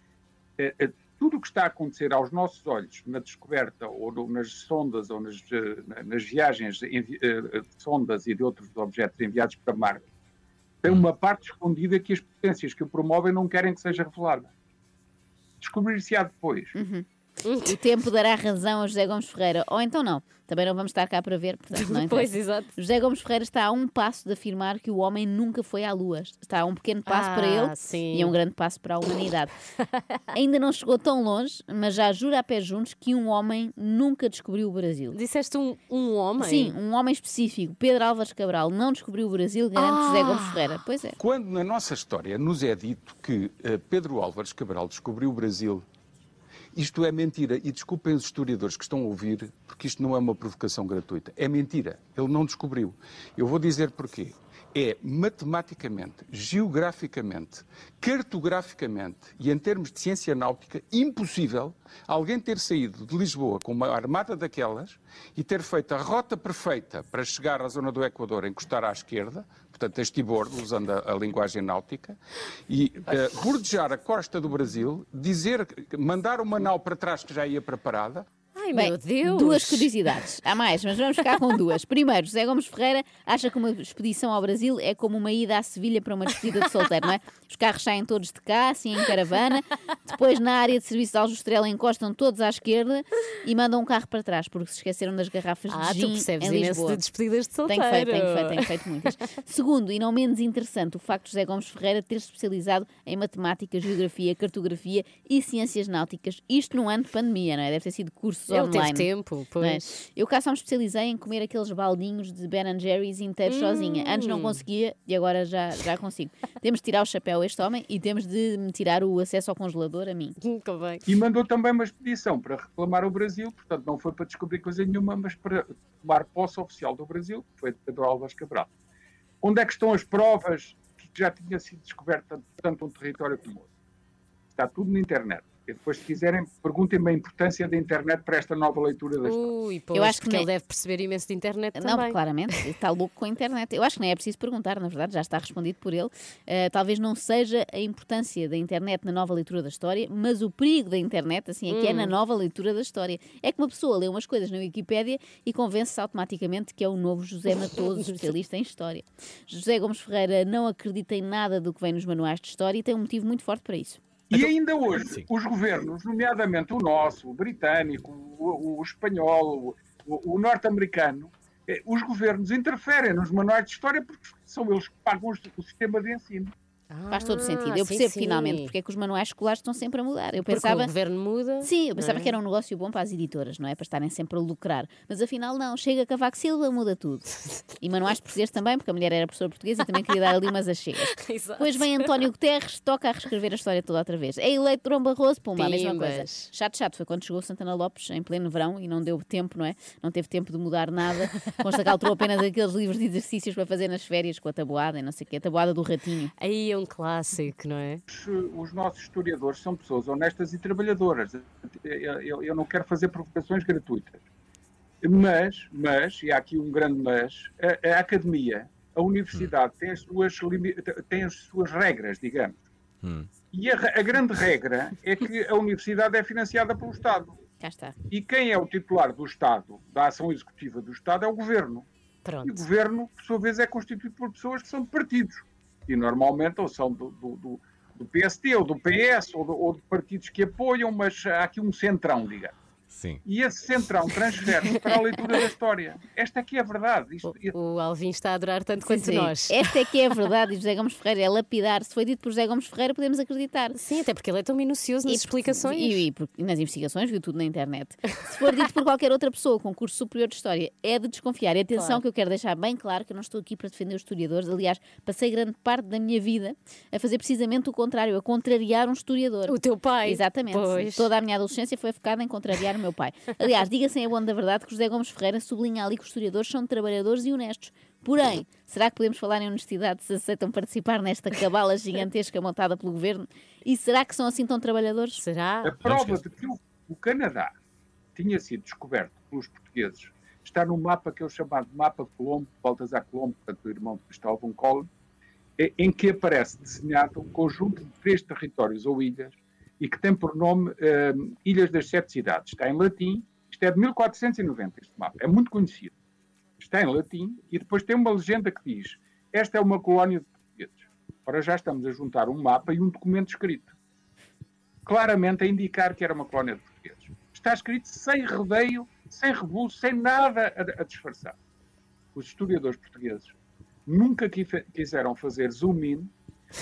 Speaker 10: Tudo o que está a acontecer aos nossos olhos na descoberta ou no- nas sondas ou nas, eh, na- nas viagens eh, eh, de sondas e de outros objetos enviados para Marte tem uma parte escondida que as potências que o promovem não querem que seja revelada. Descobrir-se-á depois.
Speaker 8: O tempo dará razão a José Gomes Ferreira. Ou então não. Também não vamos estar cá para ver. Portanto, não
Speaker 1: Pois, exato.
Speaker 8: José Gomes Ferreira está a um passo de afirmar que o homem nunca foi à Lua. Está a um pequeno passo
Speaker 1: Ah,
Speaker 8: para ele
Speaker 1: sim.
Speaker 8: e a um grande passo para a humanidade. Ainda não chegou tão longe, mas já jura a pé juntos que um homem nunca descobriu o Brasil.
Speaker 1: Disseste um, um homem?
Speaker 8: Sim, um homem específico, Pedro Álvares Cabral, não descobriu o Brasil, garante José
Speaker 1: Ah.
Speaker 8: Gomes Ferreira. Pois é.
Speaker 12: Quando na nossa história nos é dito que eh, Pedro Álvares Cabral descobriu o Brasil, isto é mentira. E desculpem os historiadores que estão a ouvir, porque isto não é uma provocação gratuita. É mentira. Ele não descobriu. Eu vou dizer porquê. É matematicamente, geograficamente, cartograficamente e em termos de ciência náutica impossível alguém ter saído de Lisboa com uma armada daquelas e ter feito a rota perfeita para chegar à zona do Equador, encostar à esquerda, portanto a estibor, usando a, a linguagem náutica, e eh, bordejar a costa do Brasil, dizer, mandar uma nau para trás que já ia preparada,
Speaker 1: Ai,
Speaker 8: Bem,
Speaker 1: meu Deus!
Speaker 8: Duas curiosidades. Há mais, mas vamos ficar com duas. Primeiro, José Gomes Ferreira acha que uma expedição ao Brasil é como uma ida à Sevilha para uma despedida de solteiro, não é? Os carros saem todos de cá, assim em caravana. Depois, na área de serviço de Aljustrela, encostam todos à esquerda e mandam um carro para trás, porque se esqueceram das garrafas
Speaker 1: Ah,
Speaker 8: de
Speaker 1: tu
Speaker 8: gin
Speaker 1: percebes
Speaker 8: em Lisboa.
Speaker 1: de despedidas de
Speaker 8: Tenho feito, tenho
Speaker 1: solteiro.
Speaker 8: feito, tenho feito muitas. Segundo, e não menos interessante, o facto de José Gomes Ferreira ter se especializado em matemática, geografia, cartografia e ciências náuticas. Isto num ano de pandemia, não é? Deve ter sido cursos
Speaker 1: Ele teve
Speaker 8: online.
Speaker 1: tempo,
Speaker 8: não é?
Speaker 1: pois.
Speaker 8: Eu cá só me especializei em comer aqueles baldinhos de Ben Jerry's inteiros sozinha. Antes não
Speaker 1: Hum.
Speaker 8: conseguia e agora já, já consigo. Temos de tirar o chapéu a este homem e temos de me tirar o acesso ao congelador a mim.
Speaker 1: Convém.
Speaker 10: E mandou também uma expedição para reclamar o Brasil, portanto não foi para descobrir coisa nenhuma, mas para tomar posse oficial do Brasil, que foi de Pedro Álvares Cabral. Onde é que estão as provas que já tinha sido descoberta tanto um território como outro? Está tudo na internet. E depois, se quiserem, perguntem-me a importância da internet para esta nova leitura da história.
Speaker 1: Ui, pois,
Speaker 8: Eu acho que nem-
Speaker 1: ele deve perceber imenso de internet
Speaker 8: Não,
Speaker 1: também.
Speaker 8: claramente, está louco com a internet. Eu acho que nem é preciso perguntar, na verdade, já está respondido por ele. Uh, talvez não seja a importância da internet na nova leitura da história, mas o perigo da internet, assim, é que é
Speaker 1: Hum.
Speaker 8: na nova leitura da história. É que uma pessoa lê umas coisas na Wikipédia e convence-se automaticamente que é o novo José Matoso, especialista em história. José Gomes Ferreira não acredita em nada do que vem nos manuais de história e tem um motivo muito forte para isso.
Speaker 10: E ainda hoje, os governos, nomeadamente o nosso, o britânico, o, o espanhol, o, o norte-americano, eh, os governos interferem nos manuais de história porque são eles que pagam o sistema de ensino.
Speaker 8: Faz todo sentido.
Speaker 1: Ah,
Speaker 8: Eu
Speaker 1: sim,
Speaker 8: percebo
Speaker 1: sim.
Speaker 8: finalmente porque é que os manuais escolares estão sempre a mudar. Eu
Speaker 1: Porque
Speaker 8: pensava.
Speaker 1: o governo muda.
Speaker 8: Sim, eu pensava
Speaker 1: é?
Speaker 8: que era um negócio bom para as editoras, não é? Para estarem sempre a lucrar. Mas afinal, não. Chega Cavaco Silva, muda tudo. E manuais de português também, porque a mulher era professora portuguesa e também queria dar ali umas achegas.
Speaker 1: Exato.
Speaker 8: Depois vem António Guterres, toca a reescrever a história toda outra vez. É eleito Durão Barroso, pumba, a mesma coisa. Chato, chato. Foi quando chegou Santana Lopes, em pleno verão, e não deu tempo, não é? Não teve tempo de mudar nada. Consta que alterou apenas aqueles livros de exercícios para fazer nas férias com a tabuada e não sei o quê. A tabuada do ratinho.
Speaker 1: Aí é um clássico, não é?
Speaker 10: Os, os nossos historiadores são pessoas honestas e trabalhadoras. Eu, eu- eu não quero fazer provocações gratuitas. Mas, mas, e há aqui um grande mas, a, a academia, a universidade tem as suas, tem as suas regras, digamos. E a, a grande regra é que a universidade é financiada pelo Estado.
Speaker 8: Cá está.
Speaker 10: E quem é o titular do Estado, da ação executiva do Estado, é o Governo. E o
Speaker 1: Pronto.
Speaker 10: Governo, por sua vez, é constituído por pessoas que são de partidos. E normalmente ou são do, do, do- do PSD, ou do PS, ou, ou de partidos que apoiam, mas há aqui um centrão, digamos.
Speaker 11: Sim.
Speaker 10: E esse centrão transfere-se para a leitura da história. Esta aqui é a verdade. Isto,
Speaker 1: O Alvin está a adorar tanto quanto
Speaker 8: Sim,
Speaker 1: nós.
Speaker 8: Esta é que é a verdade e José Gomes Ferreira é lapidar. Se foi dito por José Gomes Ferreira, podemos acreditar.
Speaker 1: Sim, até porque ele é tão minucioso nas
Speaker 8: E-
Speaker 1: explicações.
Speaker 8: E, e e nas investigações, viu tudo na internet. Se for dito por qualquer outra pessoa com curso superior de História, é de desconfiar. E atenção
Speaker 1: Claro.
Speaker 8: que eu quero deixar bem claro que eu não estou aqui para defender os historiadores. Aliás, passei grande parte da minha vida a fazer precisamente o contrário, a contrariar um historiador.
Speaker 1: O teu pai.
Speaker 8: Exatamente.
Speaker 1: Pois.
Speaker 8: Toda a minha adolescência foi focada em contrariar o meu pai. Aliás, diga-se em bom da verdade que José Gomes Ferreira sublinha ali que os historiadores são trabalhadores e honestos. Porém, será que podemos falar em honestidade se aceitam participar nesta cabala gigantesca montada pelo governo? E será que são assim tão trabalhadores?
Speaker 1: Será?
Speaker 10: A prova de que o, o Canadá tinha sido descoberto pelos portugueses está no mapa que é o chamado Mapa Colombo, Baltasar Colombo, portanto, o irmão de Cristóvão Colombo, eh, em que aparece desenhado um conjunto de três territórios ou ilhas e que tem por nome eh, Ilhas das Sete Cidades. Está em latim, isto é de 1490, este mapa, é muito conhecido. Está em latim e depois tem uma legenda que diz: Esta é uma colónia de portugueses. Ora, já estamos a juntar um mapa e um documento escrito claramente a indicar que era uma colónia de portugueses. Está escrito sem rodeio, sem rebulo, sem nada a, a disfarçar. Os historiadores portugueses nunca qui- quiseram fazer zoom in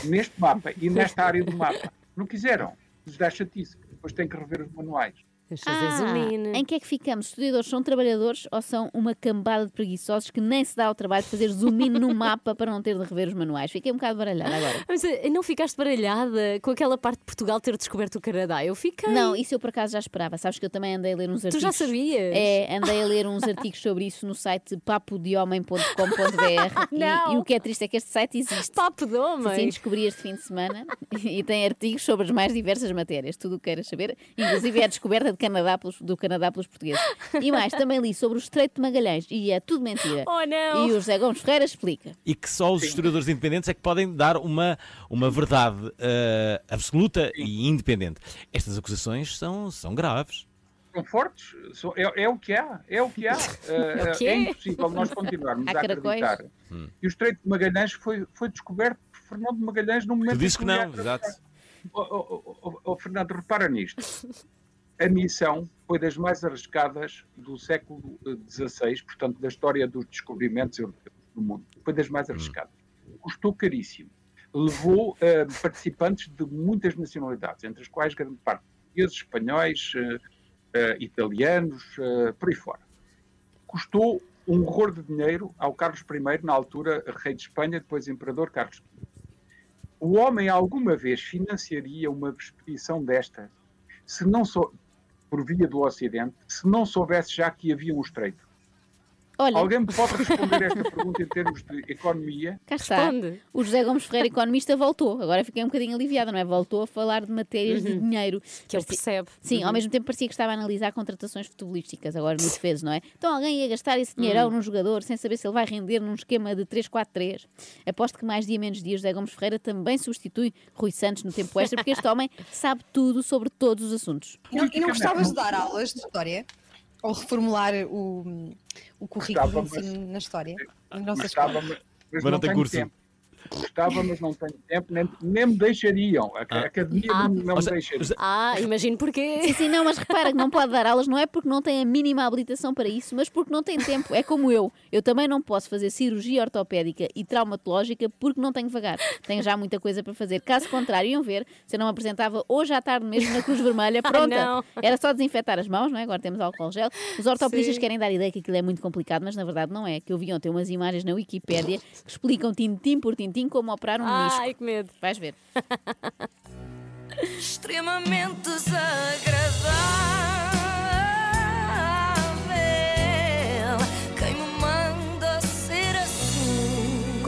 Speaker 10: neste mapa e nesta área do mapa. Não quiseram. Lhes dá chatice. Depois têm que rever os manuais.
Speaker 1: Vamos fazer.
Speaker 8: Ah, em que é que ficamos? Os estudadores são trabalhadores ou são uma cambada de preguiçosos que nem se dá ao trabalho de fazer zoom in no mapa para não ter de rever os manuais? Fiquei um bocado baralhada agora.
Speaker 1: Mas eh, não ficaste baralhada com aquela parte de Portugal ter descoberto o Canadá? Eu fiquei.
Speaker 8: Não, isso eu por acaso já esperava. Sabes que eu também andei a ler uns
Speaker 1: Tu
Speaker 8: artigos.
Speaker 1: já sabias?
Speaker 8: É, andei a ler uns artigos sobre isso no site papodehomem.com.br
Speaker 1: Não.
Speaker 8: e, e o que é triste é que este site existe.
Speaker 1: Papo de homem.
Speaker 8: Sim, descobri este fim de semana e tem artigos sobre as mais diversas matérias, tudo o que queiras saber, inclusive é a descoberta de Canadá pelos- do Canadá pelos portugueses. E mais, também li sobre o Estreito de Magalhães e é tudo mentira.
Speaker 1: Oh, não.
Speaker 8: E o José Gomes Ferreira explica.
Speaker 11: E que só os historiadores independentes é que podem dar uma, uma verdade eh, absoluta e independente. Estas acusações são, são graves.
Speaker 10: São fortes, são- é, é o que há, é o que há.
Speaker 8: É o quê?
Speaker 10: é impossível nós continuarmos
Speaker 8: Há
Speaker 10: a acreditar. E o Estreito de Magalhães foi, foi descoberto por Fernando de Magalhães no momento
Speaker 11: Tu
Speaker 10: em
Speaker 11: dizes que não, exato.
Speaker 10: Oh, oh, oh, oh, Fernando, repara nisto. A missão foi das mais arriscadas do século XVI, portanto, da história dos descobrimentos europeus no mundo. Foi das mais arriscadas. Custou caríssimo. Levou eh, participantes de muitas nacionalidades, entre as quais grande parte portugueses, espanhóis, eh, eh, italianos, eh, por aí fora. Custou um horror de dinheiro ao Carlos I, na altura rei de Espanha, depois imperador Carlos V. O homem alguma vez financiaria uma expedição desta, se não só por via do Ocidente, se não soubesse já que havia um estreito?
Speaker 8: Olha,
Speaker 10: Alguém me pode responder esta pergunta em termos de economia?
Speaker 8: cá está. O José Gomes Ferreira, economista, voltou. Agora fiquei um bocadinho aliviada, não é? Voltou a falar de matérias de dinheiro.
Speaker 1: Uhum. Que ele percebe.
Speaker 8: Sim,
Speaker 1: Uhum.
Speaker 8: ao mesmo tempo parecia que estava a analisar contratações futebolísticas, agora no defesa, não é? Então alguém ia gastar esse dinheirão
Speaker 1: Hum.
Speaker 8: num jogador sem saber se ele vai render num esquema de 3-4-3. Aposto que mais dia menos dia José Gomes Ferreira também substitui Rui Santos no tempo extra, porque este homem sabe tudo sobre todos os assuntos.
Speaker 13: E não, e não gostavas de dar aulas de história? Ou reformular o, o currículo ensino na história? Na nossa
Speaker 10: Gostava,
Speaker 13: escola?
Speaker 10: mas,
Speaker 11: Mas não tem curso.
Speaker 10: tempo. Gostava, mas não tenho tempo, nem, nem me deixariam. A, a academia
Speaker 1: Ah.
Speaker 10: não, me
Speaker 11: seja,
Speaker 10: deixaria.
Speaker 1: Ah, imagino porquê.
Speaker 8: Sim, sim, não, mas repara que não pode dar aulas, não é porque não tem a mínima habilitação para isso, mas porque não tem tempo. É como eu. Eu também não posso fazer cirurgia ortopédica e traumatológica porque não tenho vagar. Tenho já muita coisa para fazer. Caso contrário, iam ver se eu não me apresentava hoje à tarde mesmo na Cruz Vermelha. Pronta.
Speaker 1: não.
Speaker 8: Era só desinfetar as mãos, não é? Agora temos álcool gel. Os ortopedistas
Speaker 1: Sim.
Speaker 8: querem dar ideia que aquilo é muito complicado, mas na verdade não é. Que eu vi ontem umas imagens na Wikipédia que explicam tintim por tintim como operar um menisco.
Speaker 1: Ai, que medo.
Speaker 8: Vais ver.
Speaker 9: extremamente desagradável.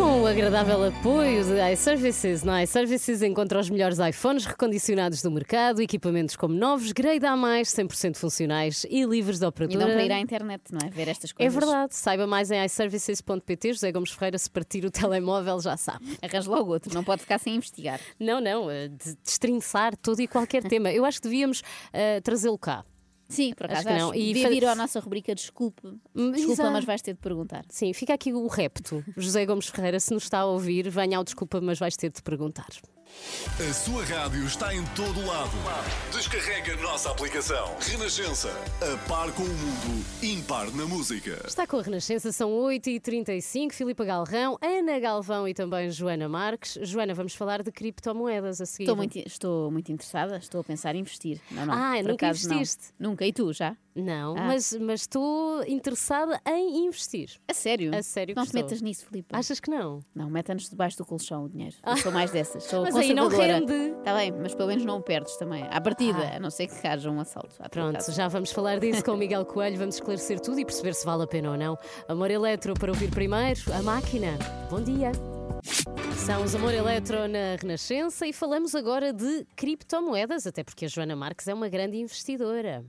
Speaker 1: Com o agradável apoio de iServices. Na iServices encontra os melhores iPhones recondicionados do mercado, equipamentos como novos, grade A+, 100% funcionais e livres de
Speaker 8: E
Speaker 1: operadora.
Speaker 8: não para ir à internet, não é? Ver estas
Speaker 1: É
Speaker 8: coisas.
Speaker 1: verdade. Saiba mais em iServices.pt. José Gomes Ferreira, se partir o telemóvel, já sabe.
Speaker 8: Arranje logo outro, não pode ficar sem investigar.
Speaker 1: Não, não. eh, De destrinçar todo e qualquer tema. Eu acho que devíamos eh, trazê-lo cá.
Speaker 8: Sim, por acaso
Speaker 1: Acho que não.
Speaker 8: acho.
Speaker 1: E
Speaker 8: Devia vir à nossa rubrica Desculpe. Desculpa,
Speaker 1: exato.
Speaker 8: mas vais ter de perguntar.
Speaker 1: Sim, fica aqui o repto. José Gomes Ferreira, se nos está a ouvir, venha ao desculpa, mas vais ter de perguntar.
Speaker 4: A sua rádio está em todo lado. Descarrega a nossa aplicação. Renascença. A par com o mundo. Impar na música.
Speaker 1: Está com a Renascença, são 8h35. Filipa Galrão, Ana Galvão e também Joana Marques. Joana, vamos falar de criptomoedas a seguir.
Speaker 8: Estou muito, estou muito interessada, estou a pensar em investir. Não, não,
Speaker 1: Ah, nunca
Speaker 8: acaso não.
Speaker 1: investiste?
Speaker 8: Nunca. E tu, já?
Speaker 1: Não,
Speaker 8: Ah.
Speaker 1: mas, mas estou interessada em investir.
Speaker 8: A sério?
Speaker 1: A sério que
Speaker 8: Não te metas nisso, Filipe.
Speaker 1: Achas que não?
Speaker 8: Não, meta-nos debaixo do colchão o dinheiro. Eu sou mais dessas. Sou
Speaker 1: Mas aí não rende.
Speaker 8: Está bem, mas pelo menos não o perdes também. À partida, a não ser que haja um assalto.
Speaker 1: Pronto, já vamos falar disso com o Miguel Coelho, vamos esclarecer tudo e perceber se vale a pena ou não. Amor Eletro para ouvir primeiro, a máquina. Bom dia. São os Amor Eletro na Renascença e falamos agora de criptomoedas, até porque a Joana Marques é uma grande investidora.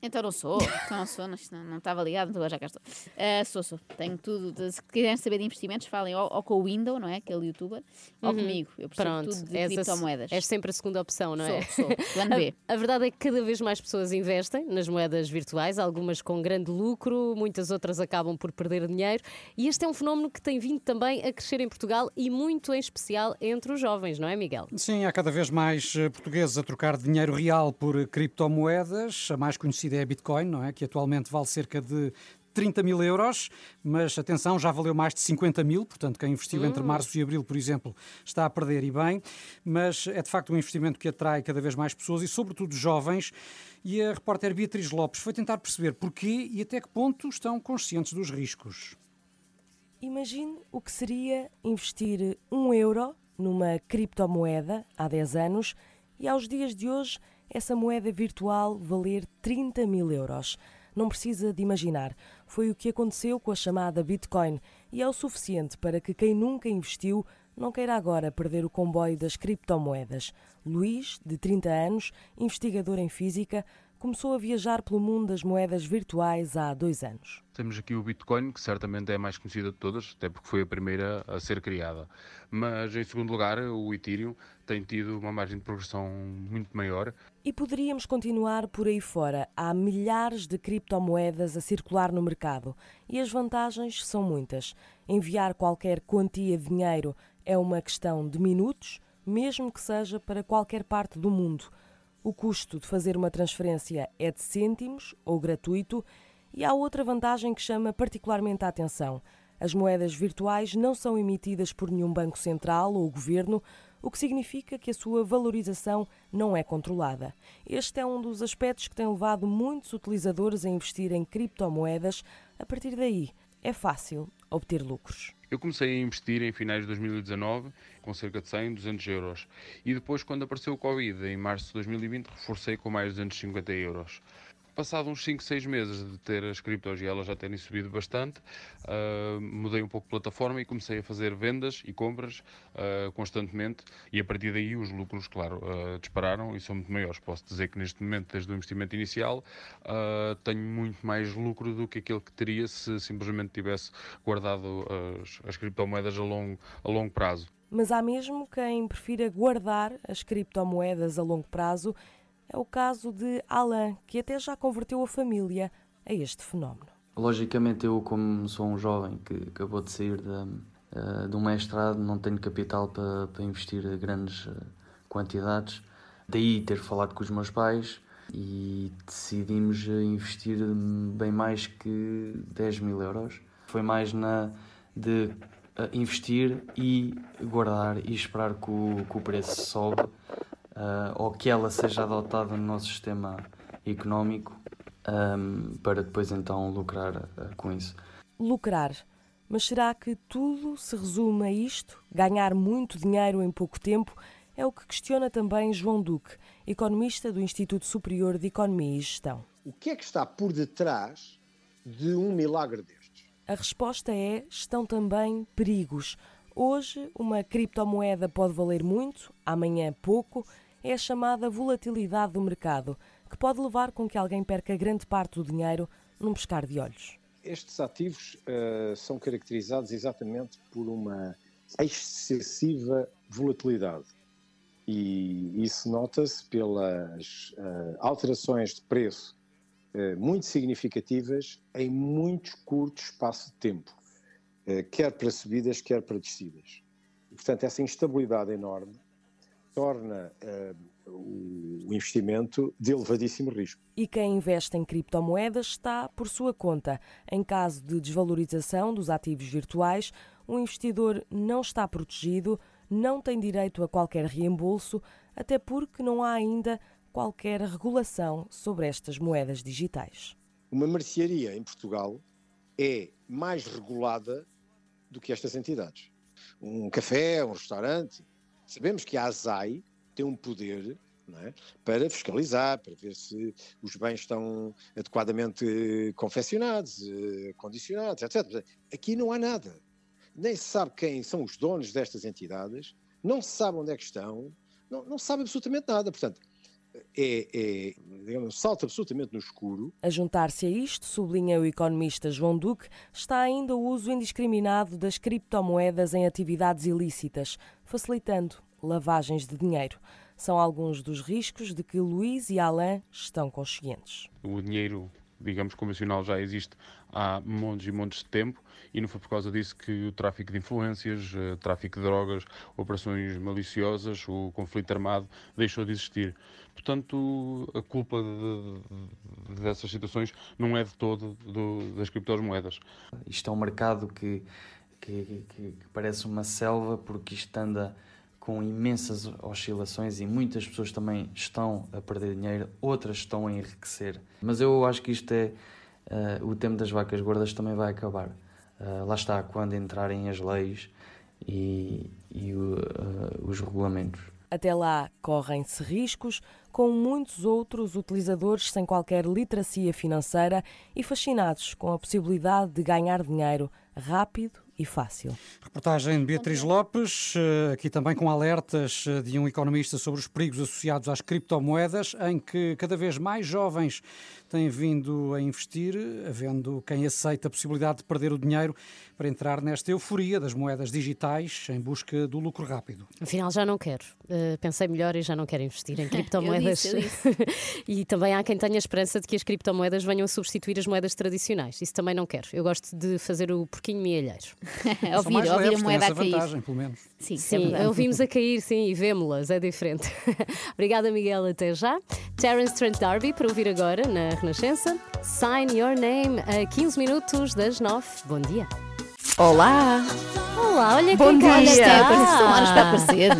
Speaker 8: Então não sou, então não sou, não, estava ligado, então agora já cá estou. Ah, sou, sou, tenho tudo. de- se quiserem saber de investimentos, falem ou, ou com o Window, não é? Aquele youtuber, ou
Speaker 1: Uhum.
Speaker 8: comigo. Eu percebo
Speaker 1: Pronto,
Speaker 8: tudo de criptomoedas.
Speaker 1: és sempre a segunda opção, não é?
Speaker 8: Sou, sou. Plano B.
Speaker 1: A, a verdade é que cada vez mais pessoas investem nas moedas virtuais, algumas com grande lucro, muitas outras acabam por perder dinheiro. E este é um fenómeno que tem vindo também a crescer em Portugal e muito em especial entre os jovens, não é, Miguel?
Speaker 6: Sim, há cada vez mais eh, portugueses a trocar dinheiro real por criptomoedas. A mais conhecida é a Bitcoin, não é? Que atualmente vale cerca de 30 mil euros, mas atenção, já valeu mais de 50 mil, portanto, quem investiu entre
Speaker 1: Hum.
Speaker 6: março e abril, por exemplo, está a perder e bem, mas é de facto um investimento que atrai cada vez mais pessoas e, sobretudo, jovens. E a repórter Beatriz Lopes foi tentar perceber porquê e até que ponto estão conscientes dos riscos.
Speaker 14: Imagine o que seria investir um euro numa criptomoeda há 10 anos e aos dias de hoje essa moeda virtual valer 30 mil euros. Não precisa de imaginar. Foi o que aconteceu com a chamada Bitcoin e é o suficiente para que quem nunca investiu não queira agora perder o comboio das criptomoedas. Luís, de 30 anos, investigador em física, começou a viajar pelo mundo das moedas virtuais há dois anos.
Speaker 15: Temos aqui o Bitcoin, que certamente é a mais conhecida de todas, até porque foi a primeira a ser criada. Mas, em segundo lugar, o Ethereum tem tido uma margem de progressão muito maior.
Speaker 14: E poderíamos continuar por aí fora. Há milhares de criptomoedas a circular no mercado e as vantagens são muitas. Enviar qualquer quantia de dinheiro é uma questão de minutos, mesmo que seja para qualquer parte do mundo. O custo de fazer uma transferência é de cêntimos ou gratuito. E há outra vantagem que chama particularmente a atenção. As moedas virtuais não são emitidas por nenhum banco central ou governo, o que significa que a sua valorização não é controlada. Este é um dos aspectos que tem levado muitos utilizadores a investir em criptomoedas. A partir daí, é fácil obter lucros.
Speaker 15: Eu comecei a investir em finais de 2019 com cerca de 100, 200 euros. E depois, quando apareceu o Covid, em março de 2020, reforcei com mais 250 euros. Passado uns 5, 6 meses de ter as criptos e elas já terem subido bastante, uh, mudei um pouco de plataforma e comecei a fazer vendas e compras uh, constantemente. E a partir daí os lucros, claro, uh, dispararam e são muito maiores. Posso dizer que neste momento, desde o investimento inicial, tenho muito mais lucro do que aquele que teria se simplesmente tivesse guardado as, as criptomoedas a longo, a longo prazo.
Speaker 14: Mas há mesmo quem prefira guardar as criptomoedas a longo prazo. É o caso de Alain, que até já converteu a família a este fenómeno.
Speaker 16: Logicamente, eu, como sou um jovem que acabou de sair de, uh, de um mestrado, não tenho capital para, para investir grandes uh, quantidades. Daí ter falado com os meus pais e decidimos investir bem mais que 10 mil euros. Foi mais na de investir e guardar e esperar que o, que o preço sobe uh, ou que ela seja adotada no nosso sistema económico um, para depois então lucrar uh, com isso.
Speaker 14: Lucrar. Mas será que tudo se resume a isto? Ganhar muito dinheiro em pouco tempo? É o que questiona também João Duque, economista do Instituto Superior de Economia e Gestão.
Speaker 17: O que é que está por detrás de um milagre destes?
Speaker 14: A resposta é: estão também perigos. Hoje, uma criptomoeda pode valer muito, amanhã pouco. É a chamada volatilidade do mercado, que pode levar com que alguém perca grande parte do dinheiro num pescar de olhos.
Speaker 17: Estes ativos uh, são caracterizados exatamente por uma excessiva volatilidade. E isso nota-se pelas uh, alterações de preço uh, muito significativas em muito curto espaço de tempo, quer para subidas, quer para descidas. E, portanto, essa instabilidade enorme torna o investimento de elevadíssimo risco.
Speaker 14: E quem investe em criptomoedas está por sua conta. Em caso de desvalorização dos ativos virtuais, o investidor não está protegido, não tem direito a qualquer reembolso, até porque não há ainda qualquer regulação sobre estas moedas digitais.
Speaker 17: Uma mercearia em Portugal é mais regulada do que estas entidades. Um café, um restaurante. Sabemos que a ASAI tem um poder é? para fiscalizar, para ver se os bens estão adequadamente confeccionados, condicionados, etc. Aqui não há nada. Nem se sabe quem são os donos destas entidades, não se sabe onde é que estão, não, não se sabe absolutamente nada. Portanto, é, é digamos, salto absolutamente no escuro.
Speaker 14: A juntar-se a isto, sublinha o economista João Duque, está ainda o uso indiscriminado das criptomoedas em atividades ilícitas, facilitando lavagens de dinheiro. São alguns dos riscos de que Luís e Alain estão conscientes.
Speaker 15: O dinheiro digamos, convencional já existe há montes e montes de tempo e não foi por causa disso que o tráfico de influências, eh, tráfico de drogas, operações maliciosas, o conflito armado deixou de existir. Portanto, a culpa de- de- dessas situações não é de todo do- das criptomoedas.
Speaker 16: Isto é um mercado que, que, que- que parece uma selva porque isto anda com imensas oscilações e muitas pessoas também estão a perder dinheiro, outras estão a enriquecer. Mas eu acho que isto é eh, o tempo das vacas gordas também vai acabar. Eh, lá está quando entrarem as leis e, e eh, os regulamentos.
Speaker 14: Até lá correm-se riscos, com muitos outros utilizadores sem qualquer literacia financeira e fascinados com a possibilidade de ganhar dinheiro rápido e fácil.
Speaker 6: Reportagem de Beatriz Lopes, eh, aqui também com alertas eh, de um economista sobre os perigos associados às criptomoedas, em que cada vez mais jovens têm vindo a investir, havendo quem aceita a possibilidade de perder o dinheiro para entrar nesta euforia das moedas digitais em busca do lucro rápido.
Speaker 1: Afinal, já não quero. Uh, pensei melhor e já não quero investir em criptomoedas.
Speaker 8: Eu disse, eu
Speaker 1: e também há quem tenha a esperança de que as criptomoedas venham a substituir as moedas tradicionais. Isso também não quero. Eu gosto de fazer o porquinho mielheiro.
Speaker 8: Ouvir- mais ouvir a moeda a cair.
Speaker 6: vantagem, pelo menos.
Speaker 8: Sim, é
Speaker 1: sim
Speaker 8: verdade.
Speaker 1: ouvimos a cair, sim, e vemos-las, é diferente. Obrigada, Miguel, até já. Terence Trent D'Arby, para ouvir agora na Renascença. Sign Your Name, a 15 minutos das 9. Bom dia.
Speaker 18: Olá!
Speaker 1: Olá, olha
Speaker 18: Bom
Speaker 1: quem cá
Speaker 18: dia!
Speaker 1: está.
Speaker 8: São horas para aparecer.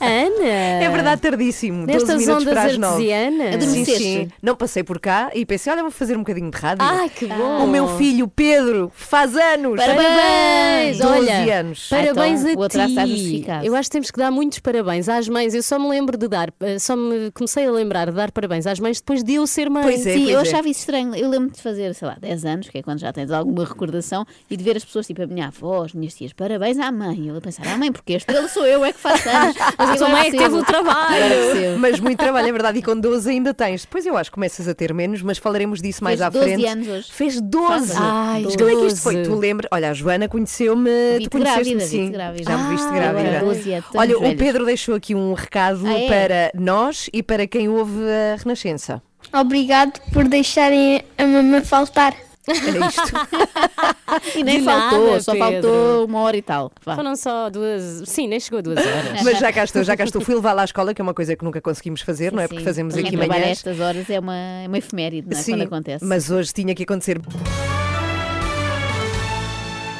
Speaker 1: Ana!
Speaker 18: É verdade, tardíssimo.
Speaker 1: Nestas
Speaker 18: 12 minutos
Speaker 1: ondas
Speaker 18: para as 9.
Speaker 1: artesianas.
Speaker 18: Sim,
Speaker 1: Adormeceste?
Speaker 18: sim. Não passei por cá e pensei, olha, vou fazer um bocadinho de rádio.
Speaker 1: Ai, que bom.
Speaker 18: O meu filho Pedro faz anos.
Speaker 1: Parabéns!
Speaker 18: 12
Speaker 1: Olha,
Speaker 18: anos.
Speaker 1: Parabéns
Speaker 8: Então,
Speaker 1: a
Speaker 8: está
Speaker 1: ti.
Speaker 8: justificado.
Speaker 1: Eu acho que temos que dar muitos parabéns às mães. Eu só me lembro de dar, eh, só me comecei a lembrar de dar parabéns às mães depois de eu ser mãe.
Speaker 18: Pois é,
Speaker 8: Sim,
Speaker 18: pois
Speaker 8: eu
Speaker 18: é.
Speaker 8: achava isso estranho. Eu lembro de fazer, sei lá, 10 anos, que é quando já tens alguma recordação, e de ver as pessoas, tipo a minha avó, as minhas tias, parabéns à mãe. Eu a pensar, ah, mãe, porque este ele sou eu, é que faço anos.
Speaker 1: Mas a
Speaker 8: agora
Speaker 1: mãe é que teve o trabalho.
Speaker 18: Mas muito trabalho, é verdade. E com 12 ainda tens. Depois eu acho que começas a ter menos, mas falaremos disso mais
Speaker 8: Fez
Speaker 18: à
Speaker 8: 12
Speaker 18: frente.
Speaker 8: anos hoje.
Speaker 18: Fez 12.
Speaker 1: Ai,
Speaker 18: Mas como é que isto foi?
Speaker 1: 12.
Speaker 18: Tu lembras? Olha, a Joana conheceu-me. Tu conheceste-me,
Speaker 8: grávida,
Speaker 18: sim.
Speaker 8: grávida.
Speaker 18: Já me viste
Speaker 8: Ah,
Speaker 18: grávida.
Speaker 8: 12 é,
Speaker 18: Olha, o. Pedro deixou aqui um recado
Speaker 8: Ah, é?
Speaker 18: para nós e para quem ouve a Renascença.
Speaker 19: Obrigado por deixarem a mamãe faltar.
Speaker 18: Era isto.
Speaker 8: E nem
Speaker 1: De
Speaker 8: faltou,
Speaker 1: nada,
Speaker 8: só
Speaker 1: Pedro.
Speaker 8: faltou uma hora e tal. Vá.
Speaker 1: Foram só duas. Sim, nem chegou a duas horas.
Speaker 18: Mas já cá estou, já cá estou. Fui levá-la à escola, que é uma coisa que nunca conseguimos fazer, não é?
Speaker 8: Sim,
Speaker 18: Porque
Speaker 8: sim.
Speaker 18: fazemos aqui manhãs.
Speaker 8: estas horas é uma, é uma efeméride, não é?
Speaker 18: Sim,
Speaker 8: Quando acontece.
Speaker 18: mas hoje tinha que acontecer.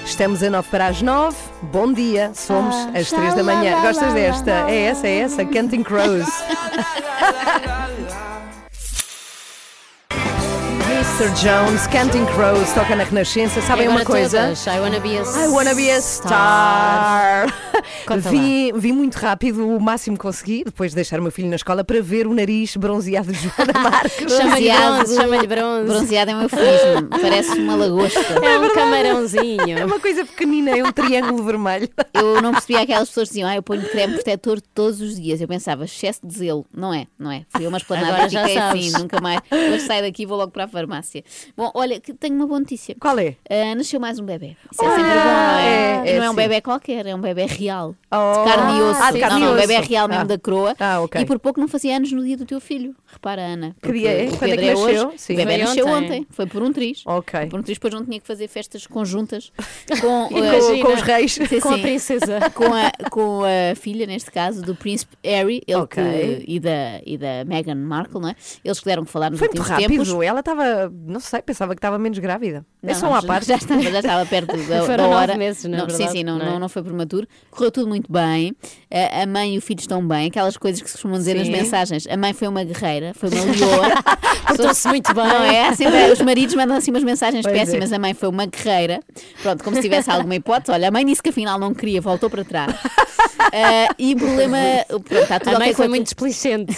Speaker 18: Estamos a 9 para as 9. Bom dia, somos
Speaker 8: Ah,
Speaker 18: às 3 da manhã. Gostas desta? É essa, é essa, Canting Crows. Mr. Jones, Canting Crows, toca na Renascença. Sabem uma coisa?
Speaker 1: todas, I wanna be a
Speaker 18: I wanna be a star. Vi, vi muito rápido o máximo que consegui, depois de deixar o meu filho na escola, para ver o nariz bronzeado de Joana Marques.
Speaker 1: Chama-lhe
Speaker 8: Bronzeado.
Speaker 1: bronze, chama-lhe bronze.
Speaker 8: Bronzeado é um eufemismo, parece uma lagosta.
Speaker 1: É um camarãozinho.
Speaker 18: É uma coisa pequenina, é um triângulo vermelho.
Speaker 8: Eu não percebia aquelas pessoas que diziam, ah, eu ponho creme protetor todos os dias. Eu pensava, excesso de zelo. Não é, não é. Fui a uma esplanada e
Speaker 1: já
Speaker 8: fiquei
Speaker 1: sabes.
Speaker 8: assim, nunca mais. Hoje saio daqui e vou logo para a farmácia. Bom, olha, que tenho uma boa notícia.
Speaker 18: Qual é?
Speaker 8: Ah, nasceu mais um bebê. Isso é sempre bom, não é?
Speaker 18: é, é
Speaker 8: não é um
Speaker 18: sim.
Speaker 8: bebê qualquer, é um bebê real.
Speaker 18: Oh.
Speaker 8: De carne e osso.
Speaker 18: Ah, de carne
Speaker 8: não,
Speaker 18: e
Speaker 8: não, um
Speaker 18: osso.
Speaker 8: bebê real mesmo
Speaker 18: Ah.
Speaker 8: da croa.
Speaker 18: Ah, ok.
Speaker 8: E por pouco não fazia anos no dia do teu filho. Repara, Ana.
Speaker 18: Que dia é? Quando é que
Speaker 8: Pedro
Speaker 18: nasceu?
Speaker 8: hoje.
Speaker 18: Sim.
Speaker 8: O bebê
Speaker 1: Foi
Speaker 8: nasceu
Speaker 1: ontem.
Speaker 8: ontem. Foi por um triz.
Speaker 18: Ok.
Speaker 8: Por um triz, depois não tinha que fazer festas conjuntas com, eh,
Speaker 18: com, com os reis.
Speaker 8: Sim,
Speaker 1: Com a princesa.
Speaker 8: com a, com a filha, neste caso, do príncipe Harry ele
Speaker 18: Ok.
Speaker 8: que- e, da, e da Meghan Markle, não é? Eles que deram que falar nos
Speaker 18: Foi muito
Speaker 8: últimos
Speaker 18: rápido.
Speaker 8: tempos.
Speaker 18: Ela estava, não sei, pensava que estava menos grávida. é
Speaker 8: Não,
Speaker 18: só uma parte.
Speaker 8: Já estava, já estava perto da, da hora.
Speaker 1: meses,
Speaker 8: não, sim,
Speaker 1: verdade,
Speaker 8: sim, não,
Speaker 1: não é?
Speaker 8: não, não foi prematuro. Correu tudo muito bem. A, mãe e o filho estão bem. Aquelas coisas que se costumam dizer nas
Speaker 18: Sim.
Speaker 8: mensagens. A mãe foi uma guerreira, foi uma leoa.
Speaker 1: Portou-se muito bem.
Speaker 8: Não é? Assim, bem, os maridos mandam assim umas mensagens
Speaker 18: Pois é.
Speaker 8: péssimas. A mãe foi uma guerreira. Pronto, como se tivesse alguma hipótese. Olha, a mãe disse que afinal não queria, voltou para trás. Ah, e o problema. Pronto, está tudo
Speaker 1: A mãe
Speaker 8: ok
Speaker 1: foi muito desplicente.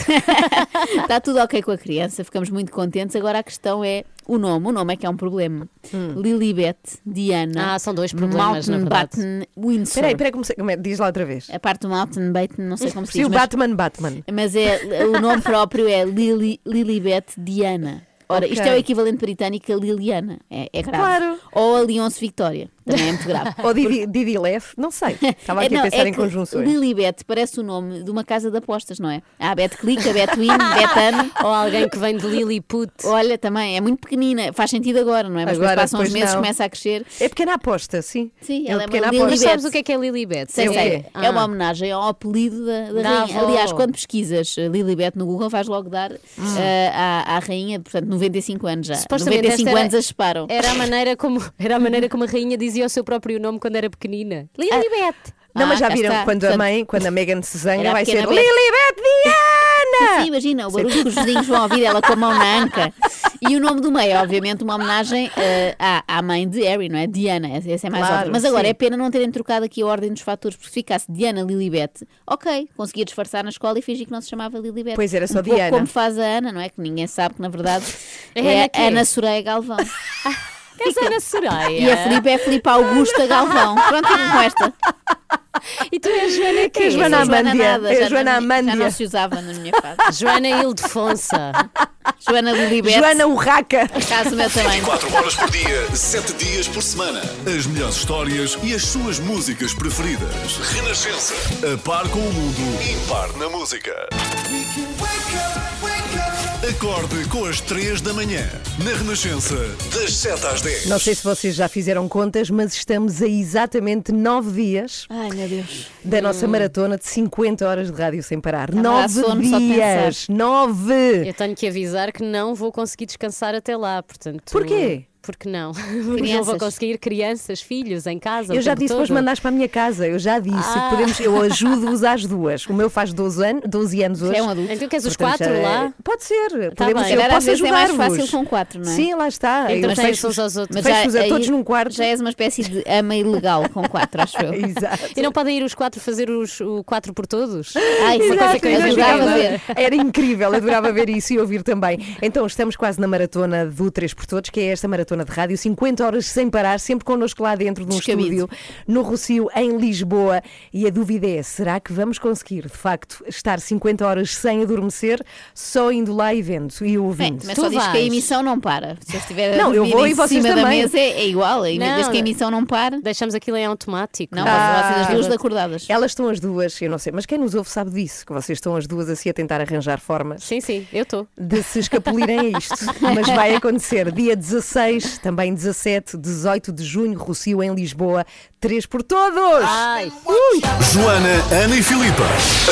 Speaker 8: Está tudo ok com a criança, ficamos muito contentes. Agora a questão é o nome. O nome é que é um problema. Lilibet Diana.
Speaker 1: Ah, são dois problemas, verdade.
Speaker 8: Mountbatten Windsor.
Speaker 18: Espera aí, espera aí, como como é? diz lá outra vez.
Speaker 8: A parte do Mountbatten, não sei como se diz.
Speaker 18: o
Speaker 8: mas-
Speaker 18: Batman, Batman.
Speaker 8: mas é, o nome próprio é Lili, Lilibet Diana. Ora, isto
Speaker 18: Ok.
Speaker 8: é o equivalente britânico a Liliana. É, é grave.
Speaker 18: Claro.
Speaker 8: Ou a Leonce Victoria. Também é muito grave.
Speaker 18: Ou Didi, Didi Lef, não sei. Estava aqui
Speaker 8: É,
Speaker 18: a
Speaker 8: não,
Speaker 18: pensar
Speaker 8: é
Speaker 18: em
Speaker 8: que
Speaker 18: conjunções.
Speaker 8: Lilibet parece o nome de uma casa de apostas, não é? Há a Betclic, a Betwin, Betano.
Speaker 1: Ou alguém que vem de Lilliput.
Speaker 8: Olha, também, é muito pequenina. Faz sentido agora, não é? Mas
Speaker 18: Agora,
Speaker 8: depois passam uns
Speaker 18: pois
Speaker 8: meses,
Speaker 18: não.
Speaker 8: começa a crescer.
Speaker 18: É pequena aposta, sim.
Speaker 8: Sim,
Speaker 18: É
Speaker 8: ela é
Speaker 18: pequena
Speaker 8: uma
Speaker 18: aposta.
Speaker 1: Sabes o que é que é Lilibet?
Speaker 8: Sei,
Speaker 18: É
Speaker 8: sei.
Speaker 18: quê?
Speaker 8: É uma
Speaker 1: Ah.
Speaker 8: homenagem ao apelido da, da rainha.
Speaker 1: avó.
Speaker 8: Aliás, quando pesquisas eh, Lilibet no Google, vais logo dar eh, à, à rainha, portanto, 95 anos já.
Speaker 1: Supostamente
Speaker 8: 95
Speaker 1: esta era-
Speaker 8: anos a separam.
Speaker 1: Era a, maneira como, era a maneira como a rainha dizia o seu próprio nome quando era pequenina. Lilibet.
Speaker 18: Não, mas
Speaker 8: Ah,
Speaker 18: já viram
Speaker 8: está.
Speaker 18: quando a mãe, quando a Megan se zanga, vai ser. Lilibet Diana!
Speaker 8: Sim, imagina, o barulho que os vizinhos vão ouvir, ela com a mão na anca. E o nome do meio, obviamente, uma homenagem eh, à, à mãe de Harry, não é? Diana, essa é mais
Speaker 18: Claro,
Speaker 8: óbvia. Mas agora
Speaker 18: sim.
Speaker 8: é pena não terem trocado aqui a ordem dos fatores, porque se ficasse Diana Lilibet, ok, conseguia disfarçar na escola e fingir que não se chamava Lilibet.
Speaker 18: Pois era só
Speaker 8: um pouco
Speaker 18: Diana.
Speaker 8: como faz a Ana, não é? Que ninguém sabe que na verdade
Speaker 1: É
Speaker 8: é,
Speaker 1: Ana quê?
Speaker 8: Ana Soraya Galvão.
Speaker 1: Essa Ana Soraya.
Speaker 8: E a Filipe é Filipe Augusta Galvão. Pronto, fico com esta.
Speaker 1: E tu és Joana quê?
Speaker 18: É Joana
Speaker 8: Eu sou Joana
Speaker 18: Amândia. É Joana
Speaker 8: não- Já
Speaker 18: Amândia.
Speaker 8: não se usava na minha fase.
Speaker 1: Joana Ildefonsa.
Speaker 8: Joana Lilibet.
Speaker 18: Joana Urraca.
Speaker 8: Caso o meu também.
Speaker 4: 24 horas por dia, 7 dias por semana. As melhores histórias e as suas músicas preferidas. Renascença. A par com o mundo, impar na música. Acorde com as 3 da manhã. Na Renascença, das 7 às 10.
Speaker 18: Não sei se vocês já fizeram contas, mas estamos a exatamente nove dias
Speaker 8: Ai, meu Deus.
Speaker 18: da nossa maratona de 50 horas de rádio sem parar.
Speaker 8: Hum. a dar
Speaker 18: Nove
Speaker 8: sono só de
Speaker 18: dias! Nove!
Speaker 1: Eu tenho que avisar que não vou conseguir descansar até lá, portanto.
Speaker 18: Porquê?
Speaker 1: Porque não. Porque não vou
Speaker 8: Crianças.
Speaker 1: conseguir crianças, filhos em casa.
Speaker 18: Eu já disse
Speaker 1: todo.
Speaker 18: mandares para a minha casa, eu já disse.
Speaker 1: Ah.
Speaker 18: Podemos, eu ajudo-vos às duas. O meu faz 12 anos, 12 anos hoje.
Speaker 8: É um adulto.
Speaker 1: Então queres os
Speaker 18: Portanto,
Speaker 1: quatro
Speaker 18: já é-
Speaker 1: lá?
Speaker 18: Pode ser.
Speaker 1: Tá
Speaker 18: Podemos,
Speaker 1: bem.
Speaker 18: eu posso
Speaker 8: vezes é mais fácil com quatro, não é?
Speaker 18: Sim, lá está.
Speaker 1: Então
Speaker 18: eu
Speaker 1: tens
Speaker 18: fecho-
Speaker 1: uns aos outros.
Speaker 8: Mas
Speaker 18: fecho-os a
Speaker 8: aí
Speaker 18: todos num quarto.
Speaker 8: Já és uma espécie de ama ilegal com quatro, acho eu.
Speaker 18: Exato.
Speaker 1: E não podem ir os quatro fazer os, o quatro por todos?
Speaker 8: Ai, uma coisa
Speaker 18: Exato,
Speaker 8: que eu
Speaker 18: exato.
Speaker 8: adorava ver.
Speaker 18: Era incrível, adorava ver isso e ouvir também. Então, estamos quase na maratona do 3 por Todos, que é esta maratona de rádio, 50 horas sem parar, sempre connosco lá dentro de um
Speaker 8: Descabido.
Speaker 18: estúdio, no Rocio, em Lisboa. E a dúvida é: será que vamos conseguir, de facto, estar 50 horas sem adormecer, só indo lá e vendo e
Speaker 8: Bem,
Speaker 18: ouvindo?
Speaker 8: mas
Speaker 1: Tu
Speaker 8: só diz que a
Speaker 1: vais.
Speaker 8: emissão não para. Se eu estiver a
Speaker 18: Não, eu vou
Speaker 8: em
Speaker 18: e vocês
Speaker 8: cima da
Speaker 18: também.
Speaker 8: mesa é, é igual. e
Speaker 1: Não,
Speaker 8: desde que a emissão não para.
Speaker 1: Deixamos aquilo em automático.
Speaker 8: Não,
Speaker 18: Ah,
Speaker 8: vocês as duas acordadas.
Speaker 18: Elas estão as duas, eu não sei, mas quem nos ouve sabe disso, que vocês estão as duas assim a tentar arranjar formas
Speaker 1: Sim, sim, eu estou.
Speaker 18: de se escapulirem a isto. Mas vai acontecer dia 16, também 17, 18 de junho, Rocio em Lisboa, 3 por todos!
Speaker 1: Ai.
Speaker 4: Joana, Ana e Filipa.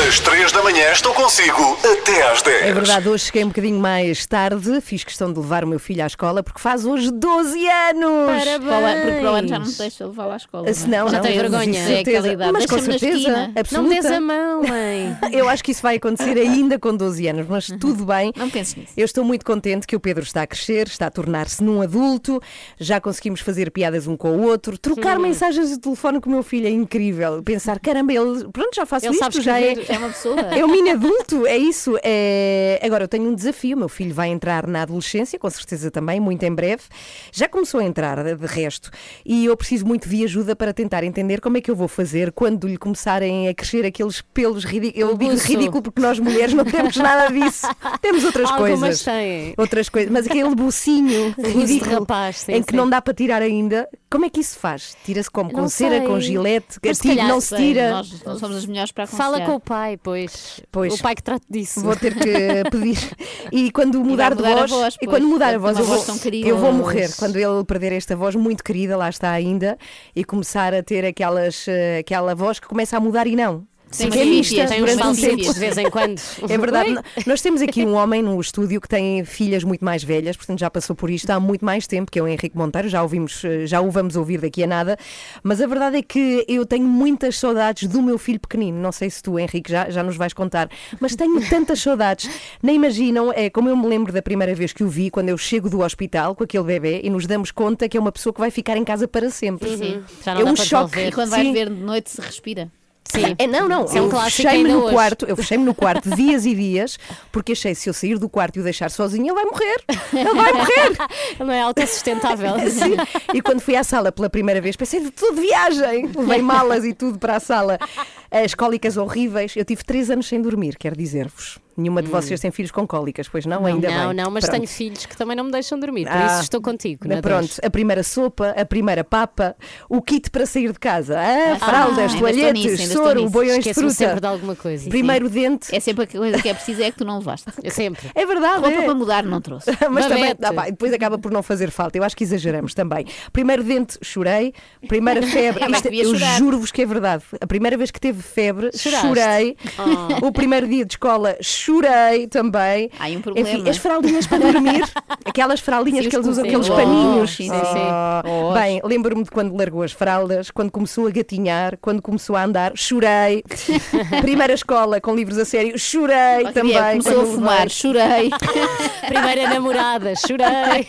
Speaker 4: Às 3 da manhã estão consigo até às 10.
Speaker 18: É verdade, hoje cheguei um bocadinho mais tarde, fiz questão de levar o meu filho à escola porque faz hoje 12 anos!
Speaker 1: Parabéns.
Speaker 8: Para o ano- Porque para o ano já não te deixa levá-lo à escola.
Speaker 18: Se não,
Speaker 1: Já
Speaker 18: não,
Speaker 1: tem
Speaker 18: mas
Speaker 1: vergonha.
Speaker 8: É aquela idade.
Speaker 18: Mas com
Speaker 8: Deixa-me na
Speaker 18: certeza,
Speaker 8: esquina.
Speaker 1: Não me
Speaker 18: absoluta.
Speaker 1: des a mão, mãe.
Speaker 18: Eu acho que isso vai acontecer ainda com 12 anos, mas tudo bem.
Speaker 8: Não penses nisso.
Speaker 18: Eu estou muito contente que o Pedro está a crescer, está a tornar-se num adulto, já conseguimos fazer piadas um com o outro, trocar mensagens de telefone com o meu filho é incrível. Pensar, caramba, ele, pronto, já faço
Speaker 1: Ele
Speaker 18: isto, já é.
Speaker 8: É uma pessoa.
Speaker 18: É um mini adulto, é isso. É... Agora eu tenho um desafio. Meu filho vai entrar na adolescência, com certeza também, muito em breve. Já começou a entrar, de resto, e eu preciso muito de ajuda para tentar entender como é que eu vou fazer quando lhe começarem a crescer aqueles pelos ridículos. Eu
Speaker 1: O
Speaker 18: digo ridículo porque nós mulheres não temos nada disso. Temos outras
Speaker 1: Algumas
Speaker 18: coisas.
Speaker 1: têm.
Speaker 18: Outras coisas, mas aquele bucinho ridículo
Speaker 1: rapaz, sim,
Speaker 18: em que
Speaker 1: sim.
Speaker 18: não dá para tirar ainda. Como é que isso se faz? Tira-se como? Com
Speaker 1: Não
Speaker 18: cera,
Speaker 1: sei.
Speaker 18: com gilete,
Speaker 1: calhar,
Speaker 18: não se tira.
Speaker 8: Nós não somos as melhores para
Speaker 1: Fala
Speaker 8: aconselhar.
Speaker 1: com o pai, pois.
Speaker 18: Pois.
Speaker 1: O pai que trata disso.
Speaker 18: Vou ter que pedir. E quando mudar,
Speaker 8: vai mudar a
Speaker 18: de voz,
Speaker 8: voz,
Speaker 18: e quando mudar a voz, eu vou, eu vou morrer. Quando ele perder esta voz muito querida, lá está ainda, e começar a ter aquelas, eh, aquela voz que começa a mudar e não.
Speaker 8: Tem
Speaker 18: Que é
Speaker 8: fífias,
Speaker 1: Tem uns
Speaker 18: tempo.
Speaker 1: de vez em quando.
Speaker 18: É verdade.
Speaker 1: Oi?
Speaker 18: Nós temos aqui um homem no estúdio que tem filhas muito mais velhas, portanto já passou por isto há muito mais tempo, que é o Henrique Monteiro, já, ouvimos, eh, já o vamos ouvir daqui a nada, mas a verdade é que eu tenho muitas saudades do meu filho pequenino. Não sei se tu, Henrique, já, já nos vais contar, mas tenho tantas saudades. Nem imaginam, é como eu me lembro da primeira vez que o vi, quando eu chego do hospital com aquele bebê e nos damos conta que é uma pessoa que vai ficar em casa para sempre.
Speaker 1: Uhum. Já não
Speaker 18: É
Speaker 1: dá
Speaker 18: um
Speaker 1: para
Speaker 18: choque.
Speaker 8: E quando vais
Speaker 18: Sim.
Speaker 8: ver de noite se respira.
Speaker 1: Sim.
Speaker 18: É, não, não.
Speaker 1: É um
Speaker 18: eu
Speaker 1: clássico ainda
Speaker 18: no
Speaker 1: hoje.
Speaker 18: quarto, eu fechei-me no quarto dias e dias, porque achei se eu sair do quarto e o deixar sozinho, ele vai morrer. Ele vai morrer.
Speaker 1: Não é autossustentável.
Speaker 18: Sim. E quando fui à sala pela primeira vez, pensei, estou de viagem. Levei malas e tudo para a sala. As cólicas horríveis. Eu tive três anos sem dormir, quero dizer-vos. Nenhuma de
Speaker 1: Hum.
Speaker 18: vocês tem filhos com cólicas, pois não?
Speaker 1: Não,
Speaker 18: Ainda
Speaker 1: não,
Speaker 18: bem.
Speaker 1: não, mas
Speaker 18: Pronto.
Speaker 1: tenho filhos que também não me deixam dormir, por
Speaker 18: Ah,
Speaker 1: isso estou contigo.
Speaker 18: na pronto,
Speaker 1: dor.
Speaker 18: a primeira sopa, a primeira papa, o kit para sair de casa, ah, fraldas,
Speaker 8: ainda estou
Speaker 18: toalhetes,
Speaker 8: nisso,
Speaker 18: soro, boiões de fruta.
Speaker 1: sempre de alguma coisa. Sim,
Speaker 18: Primeiro dente.
Speaker 8: É sempre a coisa que é preciso é que tu não levaste.
Speaker 1: É sempre.
Speaker 18: É verdade,
Speaker 8: Roupa
Speaker 18: é.
Speaker 8: para mudar não trouxe.
Speaker 18: Mas também,
Speaker 8: Babete.
Speaker 18: ah, pá, depois acaba por não fazer falta. Eu acho que exageramos também. Primeiro dente, chorei. Primeira febre,
Speaker 8: Também
Speaker 18: isto,
Speaker 8: devia
Speaker 18: eu juro-vos que é verdade. A primeira vez que teve febre,
Speaker 8: Choraste.
Speaker 18: chorei.
Speaker 8: Oh.
Speaker 18: O primeiro dia de escola, chorei também.
Speaker 8: Há um problema.
Speaker 18: Enfim, as fraldinhas para dormir, aquelas fraldinhas
Speaker 8: Sim,
Speaker 18: que eles usam, aqueles
Speaker 8: cozinhos.
Speaker 18: paninhos.
Speaker 8: Sim, sim.
Speaker 18: Oh.
Speaker 8: Oh.
Speaker 18: Bem, lembro-me de quando largou as fraldas, quando começou a gatinhar, quando começou a andar, chorei. Primeira escola com livros a sério, chorei
Speaker 8: Oh,
Speaker 18: também.
Speaker 8: Começou a fumar, chorei.
Speaker 1: Primeira namorada, chorei.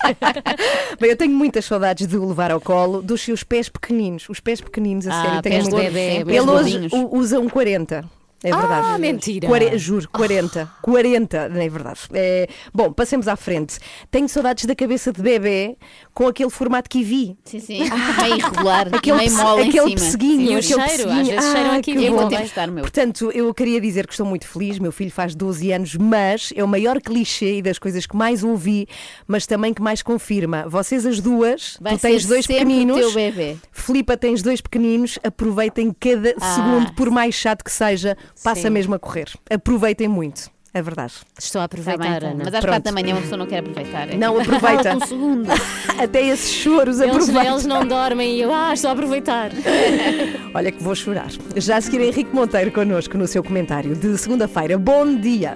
Speaker 18: Bem, eu tenho muitas saudades de o levar ao colo dos seus pés pequeninos. Os pés pequeninos, a
Speaker 1: Ah,
Speaker 18: sério. tenho
Speaker 1: pés de
Speaker 18: muito-
Speaker 1: bebé,
Speaker 18: Ele hoje
Speaker 1: gordinhos.
Speaker 18: Usa um 40. É verdade.
Speaker 1: Ah, mentira.
Speaker 18: Quare- juro, 40. 40, não é verdade. É, bom, passemos à frente. Tenho saudades da cabeça de bebê com aquele formato que vi.
Speaker 8: Sim, sim. Meio irregular,
Speaker 18: Aquele,
Speaker 8: meio mole em
Speaker 18: aquele
Speaker 8: cima.
Speaker 18: pesseguinho.
Speaker 8: Sim, o
Speaker 18: aquele
Speaker 8: cheiro, às
Speaker 18: pesseguinho.
Speaker 8: vezes cheiram
Speaker 18: Ah,
Speaker 8: aqui
Speaker 18: que
Speaker 8: Eu vou testar meu.
Speaker 18: Portanto, eu queria dizer que estou muito feliz. Meu filho faz 12 anos, mas é o maior clichê e das coisas que mais ouvi, mas também que mais confirma. Vocês as duas,
Speaker 8: Vai
Speaker 18: tu tens
Speaker 8: ser
Speaker 18: dois
Speaker 8: sempre o
Speaker 18: pequeninos.
Speaker 8: teu bebê.
Speaker 18: Filipa tens dois pequeninos, aproveitem cada
Speaker 8: Ah.
Speaker 18: segundo, por mais chato que seja, passa
Speaker 1: Sim.
Speaker 18: mesmo a correr. Aproveitem muito, é verdade.
Speaker 1: Estou a
Speaker 8: Tá bem,
Speaker 1: aproveitar,
Speaker 8: então.
Speaker 1: Ana.
Speaker 8: Mas às
Speaker 18: Pronto.
Speaker 8: quatro da manhã uma pessoa não quer aproveitar. é
Speaker 18: Não, aproveita.
Speaker 8: um segundo.
Speaker 18: Até esses choros
Speaker 1: Eles,
Speaker 18: aproveitem.
Speaker 1: eles não dormem e eu, ah, estou a aproveitar.
Speaker 18: Olha que vou chorar. Já a seguir Henrique Monteiro connosco no seu comentário de segunda-feira. Bom dia.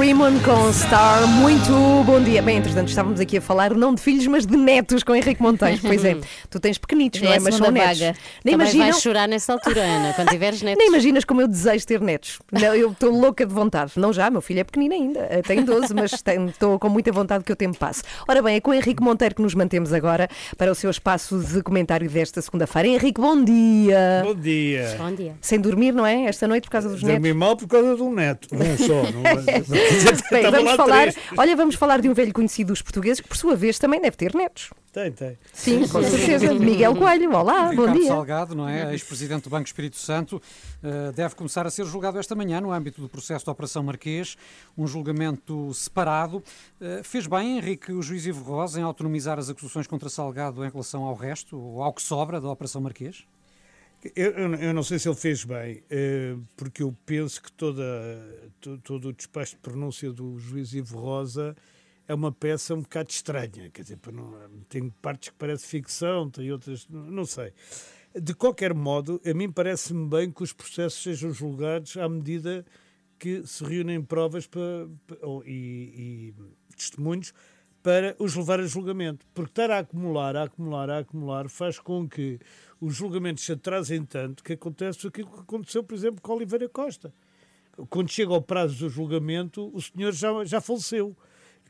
Speaker 18: Rimon com Star, muito bom dia. Bem, entretanto, estávamos aqui a falar não de filhos, mas de netos com Henrique Monteiro. Pois é, tu tens pequenitos, não
Speaker 8: é
Speaker 18: é? Mas são netos.
Speaker 8: vaga.
Speaker 18: Nem imaginam,
Speaker 1: vais chorar nessa altura, Ana, quando tiveres netos.
Speaker 18: nem imaginas como eu desejo ter netos. Não, eu estou louca de vontade. Não já, meu filho é pequenino ainda. Eh, Tem 12, mas tem- estou com muita vontade que o tempo passe. Ora bem, é com o Henrique Monteiro que nos mantemos agora para o seu espaço de comentário desta segunda-feira. Henrique, bom dia.
Speaker 20: Bom dia.
Speaker 1: Bom dia.
Speaker 18: Sem dormir, não é? Esta noite por causa dos netos.
Speaker 20: Dormi mal por causa de um neto. Um só. Não,
Speaker 18: Bem, vamos
Speaker 20: lá
Speaker 18: falar,
Speaker 20: três.
Speaker 18: olha, vamos falar de um velho conhecido dos portugueses que, por sua vez, também deve ter netos.
Speaker 20: Tem, tem.
Speaker 18: Sim, com certeza. Miguel Coelho, olá, bom
Speaker 6: Ricardo
Speaker 18: dia.
Speaker 6: Salgado, não é? Ex-presidente do Banco Espírito Santo, eh, deve começar a ser julgado esta manhã no âmbito do processo da Operação Marquês, um julgamento separado. Eh, Fez bem, Henrique, o juiz Ivo Rosa, em autonomizar as acusações contra Salgado em relação ao resto, ou ao que sobra da Operação Marquês?
Speaker 20: Eu, eu- não sei se ele fez bem, eh, porque eu penso que toda, to- todo o despacho de pronúncia do juiz Ivo Rosa é uma peça um bocado estranha. Quer dizer, tem partes que parece ficção, tem outras. Não sei. De qualquer modo, a mim parece-me bem que os processos sejam julgados à medida que se reúnem provas para, pa- ou- e, e testemunhos para os levar a julgamento. Porque estar a acumular, a acumular, a acumular faz com que os julgamentos se atrasem tanto que acontece aquilo que aconteceu, por exemplo, com Oliveira Costa. Quando chega ao prazo do julgamento, o senhor já, já faleceu.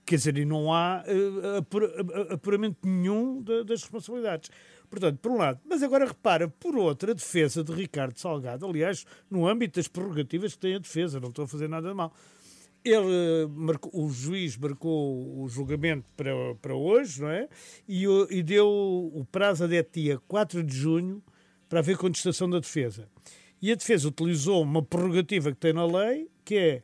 Speaker 20: Quer dizer, e não há a- apuramento nenhum da- das responsabilidades. Portanto, por um lado. Mas agora repara, por outro, a defesa de Ricardo Salgado, aliás, no âmbito das prerrogativas que tem a defesa, não estou a fazer nada de mal. Ele, eh, marcou- o juiz marcou o julgamento para, para hoje, não é? E, e deu o prazo até dia 4 de junho para haver contestação da defesa. E a defesa utilizou uma prerrogativa que tem na lei, que é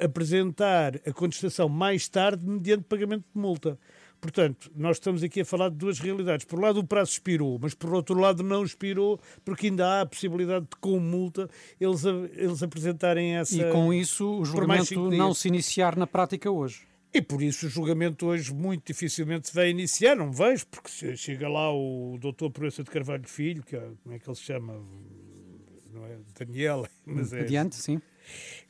Speaker 20: a- apresentar a contestação mais tarde mediante pagamento de multa. Portanto, nós estamos aqui a falar de duas realidades. Por um lado, o prazo expirou, mas por outro lado, não expirou, porque ainda há a possibilidade de, com multa, eles, a- eles apresentarem essa.
Speaker 6: E com isso o julgamento não se iniciar na prática hoje.
Speaker 20: E por isso o julgamento hoje muito dificilmente se vai iniciar, não vejo, porque se- chega lá o doutor Proença de Carvalho Filho, que é, como é que ele se chama? Não é Daniel, mas é.
Speaker 6: Adiante, sim.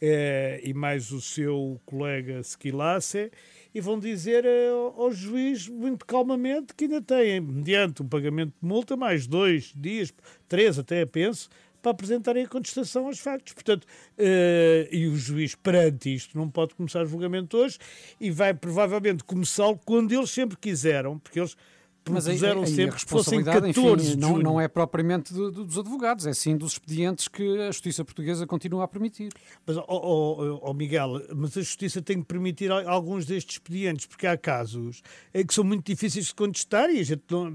Speaker 20: Eh, e mais o seu colega Sequilace, e vão dizer eh, ao juiz, muito calmamente, que ainda têm, mediante um pagamento de multa, mais dois dias, três até penso, para apresentarem a contestação aos factos. Portanto, eh, e o juiz, perante isto, não pode começar o julgamento hoje e vai provavelmente começá-lo quando eles sempre quiseram, porque eles propuseram
Speaker 6: aí a
Speaker 20: sempre que fossem
Speaker 6: responsabilidade,
Speaker 20: 14
Speaker 6: enfim, não, não é propriamente do- do- dos advogados, é sim dos expedientes que a justiça portuguesa continua a permitir.
Speaker 20: Mas, ó ó, ó, Miguel, mas a Justiça tem que permitir al- alguns destes expedientes, porque há casos que são muito difíceis de contestar e a gente não,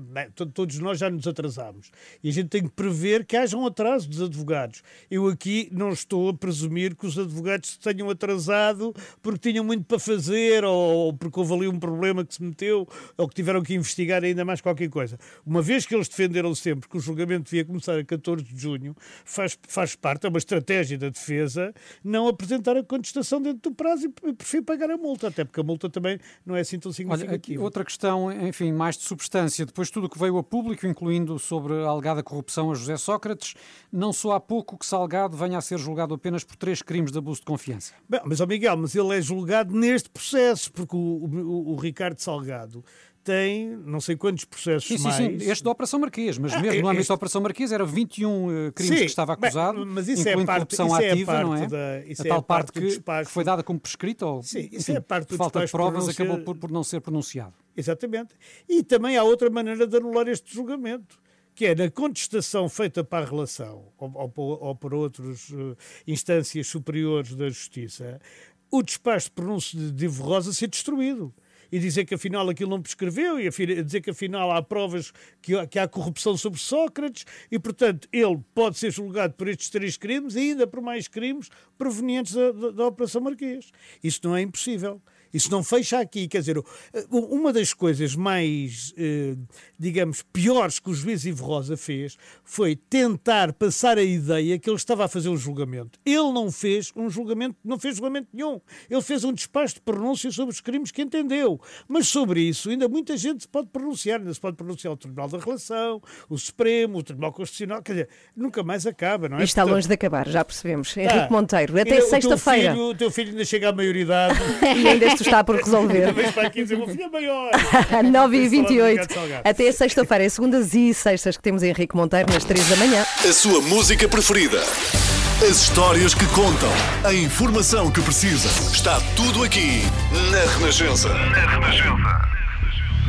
Speaker 20: todos nós já nos atrasámos. E a gente tem que prever que haja um atraso dos advogados. Eu aqui não estou a presumir que os advogados se tenham atrasado porque tinham muito para fazer ou porque houve ali um problema que se meteu ou que tiveram que investigar ainda mais qualquer coisa. Uma vez que eles defenderam sempre que o julgamento devia começar a 14 de junho, faz, faz parte, é uma estratégia da defesa, não apresentar a contestação dentro do prazo e prefiro pagar a multa, até porque a multa também não é assim tão
Speaker 6: Olha,
Speaker 20: significativa.
Speaker 6: outra questão, enfim, mais de substância. Depois de tudo o que veio a público, incluindo sobre a alegada corrupção a José Sócrates, não só há pouco que Salgado venha a ser julgado apenas por três crimes de abuso de confiança.
Speaker 20: Bem, mas, ó Miguel, mas ele é julgado neste processo, porque o, o- o Ricardo Salgado tem não sei quantos processos
Speaker 6: Sim, sim,
Speaker 20: mais.
Speaker 6: sim, este da Operação Marquês, mas
Speaker 20: Ah,
Speaker 6: mesmo no âmbito
Speaker 20: este-
Speaker 6: da Operação Marquês era 21 eh, crimes
Speaker 20: Sim,
Speaker 6: que estava acusado,
Speaker 20: mas isso é
Speaker 6: incluindo
Speaker 20: parte-
Speaker 6: corrupção
Speaker 20: isso é a
Speaker 6: ativa, não é?
Speaker 20: parte da- isso
Speaker 6: a
Speaker 20: é
Speaker 6: tal
Speaker 20: a
Speaker 6: parte
Speaker 20: parte
Speaker 6: que,
Speaker 20: despacho.
Speaker 6: que foi dada como prescrita ou,
Speaker 20: Sim, isso
Speaker 6: enfim,
Speaker 20: é a parte
Speaker 6: por falta de provas acabou por, por não ser pronunciado.
Speaker 20: Exatamente. E também há outra maneira de anular este julgamento, que é na contestação feita para a relação ou, ou, ou por outras eh, instâncias superiores da justiça, o despacho de pronúncio de Divo Rosa ser destruído. E dizer que afinal aquilo não prescreveu, e dizer que afinal há provas que, que há corrupção sobre Sócrates, e portanto ele pode ser julgado por estes três crimes e ainda por mais crimes provenientes da, da- da Operação Marquês. Isso não é impossível. Isso não fecha aqui. Quer dizer, o- uma das coisas mais, eh, digamos, piores que o juiz Ivo Rosa fez foi tentar passar a ideia que ele estava a fazer um julgamento. Ele não fez um julgamento, não fez julgamento nenhum. Ele fez um despacho de pronúncia sobre os crimes que entendeu. Mas sobre isso ainda muita gente se pode pronunciar. Ainda se pode pronunciar o Tribunal da Relação, o Supremo, o Tribunal Constitucional. Quer dizer, nunca mais acaba, não é?
Speaker 18: Isto está
Speaker 20: Portanto,
Speaker 18: longe de acabar, já percebemos.
Speaker 20: tá.
Speaker 18: Henrique Monteiro, até sexta-feira.
Speaker 20: O teu filho ainda chega à maioridade.
Speaker 18: Isto está por resolver.
Speaker 20: Talvez para aqui dizer, o meu filho é maior.
Speaker 18: 9 e
Speaker 20: Vamos falar do
Speaker 18: 28
Speaker 20: Ricardo Salgado.
Speaker 18: Até sexta-feira, é segundas e sextas que temos Henrique Monteiro nas 3 da manhã.
Speaker 4: A sua música preferida. As histórias que contam. A informação que precisa. Está tudo aqui na Renascença. Na Renascença.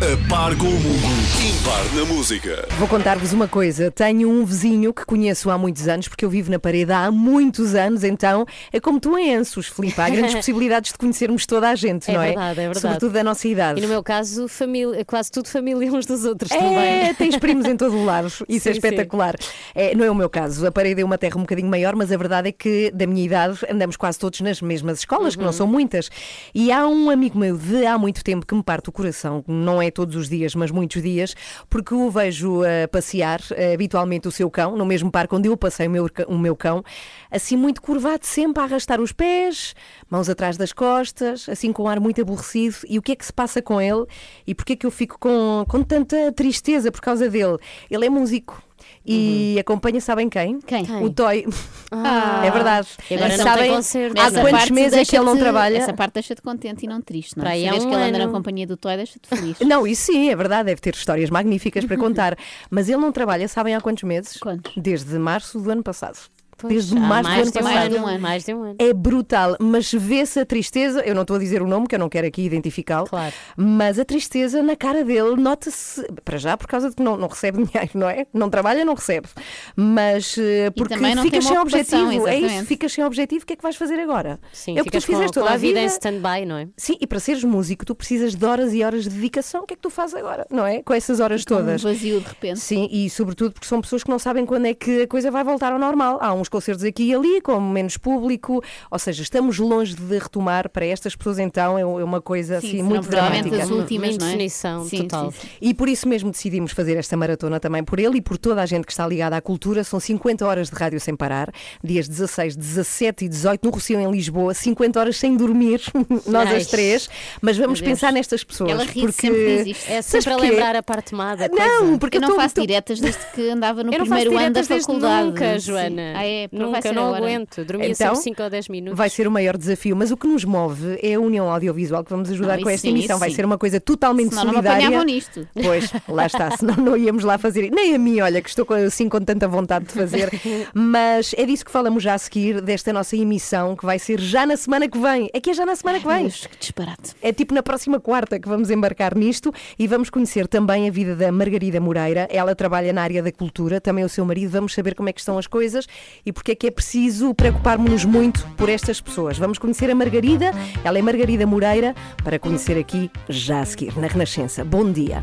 Speaker 4: A par com o mundo. Impar na música.
Speaker 18: Vou contar-vos uma coisa. Tenho um vizinho que conheço há muitos anos, porque eu vivo na parede há muitos anos, então é como tu em Ansos, Filipe. Há grandes possibilidades de conhecermos toda a gente,
Speaker 1: É
Speaker 18: não é?
Speaker 1: verdade, é verdade.
Speaker 18: Sobretudo da nossa idade.
Speaker 1: E no meu caso, família, quase tudo família uns dos outros
Speaker 18: É,
Speaker 1: também.
Speaker 18: tens primos em todo o lado. Isso é
Speaker 1: Sim,
Speaker 18: espetacular. É, não é o meu caso. A parede é uma terra um bocadinho maior, mas a verdade é que, da minha idade, andamos quase todos nas mesmas escolas, que não
Speaker 1: Uhum.
Speaker 18: são muitas. E há um amigo meu de há muito tempo que me parte o coração, não é todos os dias, mas muitos dias, porque o vejo a passear, eh, habitualmente o seu cão, no mesmo parque onde eu passei o meu, o meu cão, assim muito curvado, sempre a arrastar os pés, mãos atrás das costas, assim com um ar muito aborrecido. E o que é que se passa com ele? E porquê é que eu fico com, com tanta tristeza por causa dele? Ele é músico. E acompanha, sabem quem?
Speaker 8: Quem?
Speaker 18: O Toy.
Speaker 1: Ah.
Speaker 18: é verdade.
Speaker 1: E agora não
Speaker 18: sabem
Speaker 1: tem concerto.
Speaker 18: há quantos meses é que ele não trabalha?
Speaker 8: Essa parte deixa-te contente e não triste, não
Speaker 1: Para
Speaker 8: é?
Speaker 1: aí há
Speaker 8: Saberes
Speaker 1: um
Speaker 8: que ele anda na companhia do Toy deixa-te feliz.
Speaker 18: Não, isso sim, é verdade, deve ter histórias magníficas para contar. Mas ele não trabalha, sabem há quantos meses?
Speaker 8: Quantos?
Speaker 18: Desde março do ano passado.
Speaker 1: Pois,
Speaker 18: Desde março do ano
Speaker 1: de um
Speaker 18: passado.
Speaker 1: ano, mais de um ano.
Speaker 18: É brutal, mas vê-se a tristeza. Eu não estou a dizer o nome, que eu não quero aqui identificá-lo,
Speaker 1: Claro.
Speaker 18: mas a tristeza na cara dele nota-se, para já, por causa de que não, não recebe dinheiro, não é? Não trabalha, não recebe. Mas eh, porque ficas sem objetivo. É isso, ficas sem objetivo, o que é que vais fazer agora?
Speaker 1: Sim,
Speaker 18: é o que tu fizeste toda a vida.
Speaker 1: em stand-by, não é?
Speaker 18: Sim, e para seres músico, tu precisas de horas e horas de dedicação. O que é que tu fazes agora, não é? Com essas horas
Speaker 8: Com um
Speaker 18: todas.
Speaker 8: vazio de repente.
Speaker 18: Sim, e sobretudo porque são pessoas que não sabem quando é que a coisa vai voltar ao normal. Há uns concertos aqui e ali, com menos público, ou seja, estamos longe de retomar. Para estas pessoas, então, é é uma coisa
Speaker 8: Sim,
Speaker 18: assim muito
Speaker 8: provavelmente
Speaker 18: dramática.
Speaker 8: as últimas, não é? Sim,
Speaker 1: total.
Speaker 8: sim, sim.
Speaker 18: E por isso mesmo decidimos fazer esta maratona também por ele e por toda a gente que está ligada à cultura. São 50 horas de rádio sem parar, dias 16, 17 e 18 no Rocio em Lisboa, 50 horas sem dormir, nós
Speaker 1: Ai.
Speaker 18: as três. Mas vamos pensar nestas pessoas.
Speaker 8: Ela ri
Speaker 18: porque...
Speaker 8: sempre diz isto.
Speaker 1: É sempre a lembrar a parte má da
Speaker 18: Não,
Speaker 1: coisa.
Speaker 18: porque
Speaker 8: eu não
Speaker 18: tô-
Speaker 8: faço
Speaker 18: tô-
Speaker 8: diretas desde que andava no
Speaker 1: Eu
Speaker 8: primeiro ano da faculdade.
Speaker 1: nunca. Joana.
Speaker 8: Ah, é? É, vai
Speaker 1: Nunca,
Speaker 8: ser
Speaker 1: não
Speaker 8: agora.
Speaker 1: aguento. Dormia
Speaker 18: Então,
Speaker 1: sempre 5 ou 10 minutos.
Speaker 18: Vai ser o maior desafio, mas o que nos move é a união audiovisual que vamos ajudar
Speaker 8: Não,
Speaker 18: com esta
Speaker 8: sim,
Speaker 18: emissão. Vai
Speaker 8: sim.
Speaker 18: ser uma coisa totalmente
Speaker 8: Senão não
Speaker 18: solidária.
Speaker 8: apanhavam nisto.
Speaker 18: Pois, lá está, senão não íamos lá fazer. Nem a mim, olha, que estou assim com tanta vontade de fazer. Mas é disso que falamos já a seguir, desta nossa emissão, que vai ser já na semana que vem. É que é já na semana que vem.
Speaker 8: Deus, que disparate.
Speaker 18: É tipo na próxima quarta que vamos embarcar nisto e vamos conhecer também a vida da Margarida Moreira. Ela trabalha na área da cultura, também o seu marido. Vamos saber como é que estão as coisas e porque é que é preciso preocuparmos-nos muito por estas pessoas. Vamos conhecer a Margarida. Ela é Margarida Moreira, para conhecer aqui já a seguir, na Renascença. Bom dia.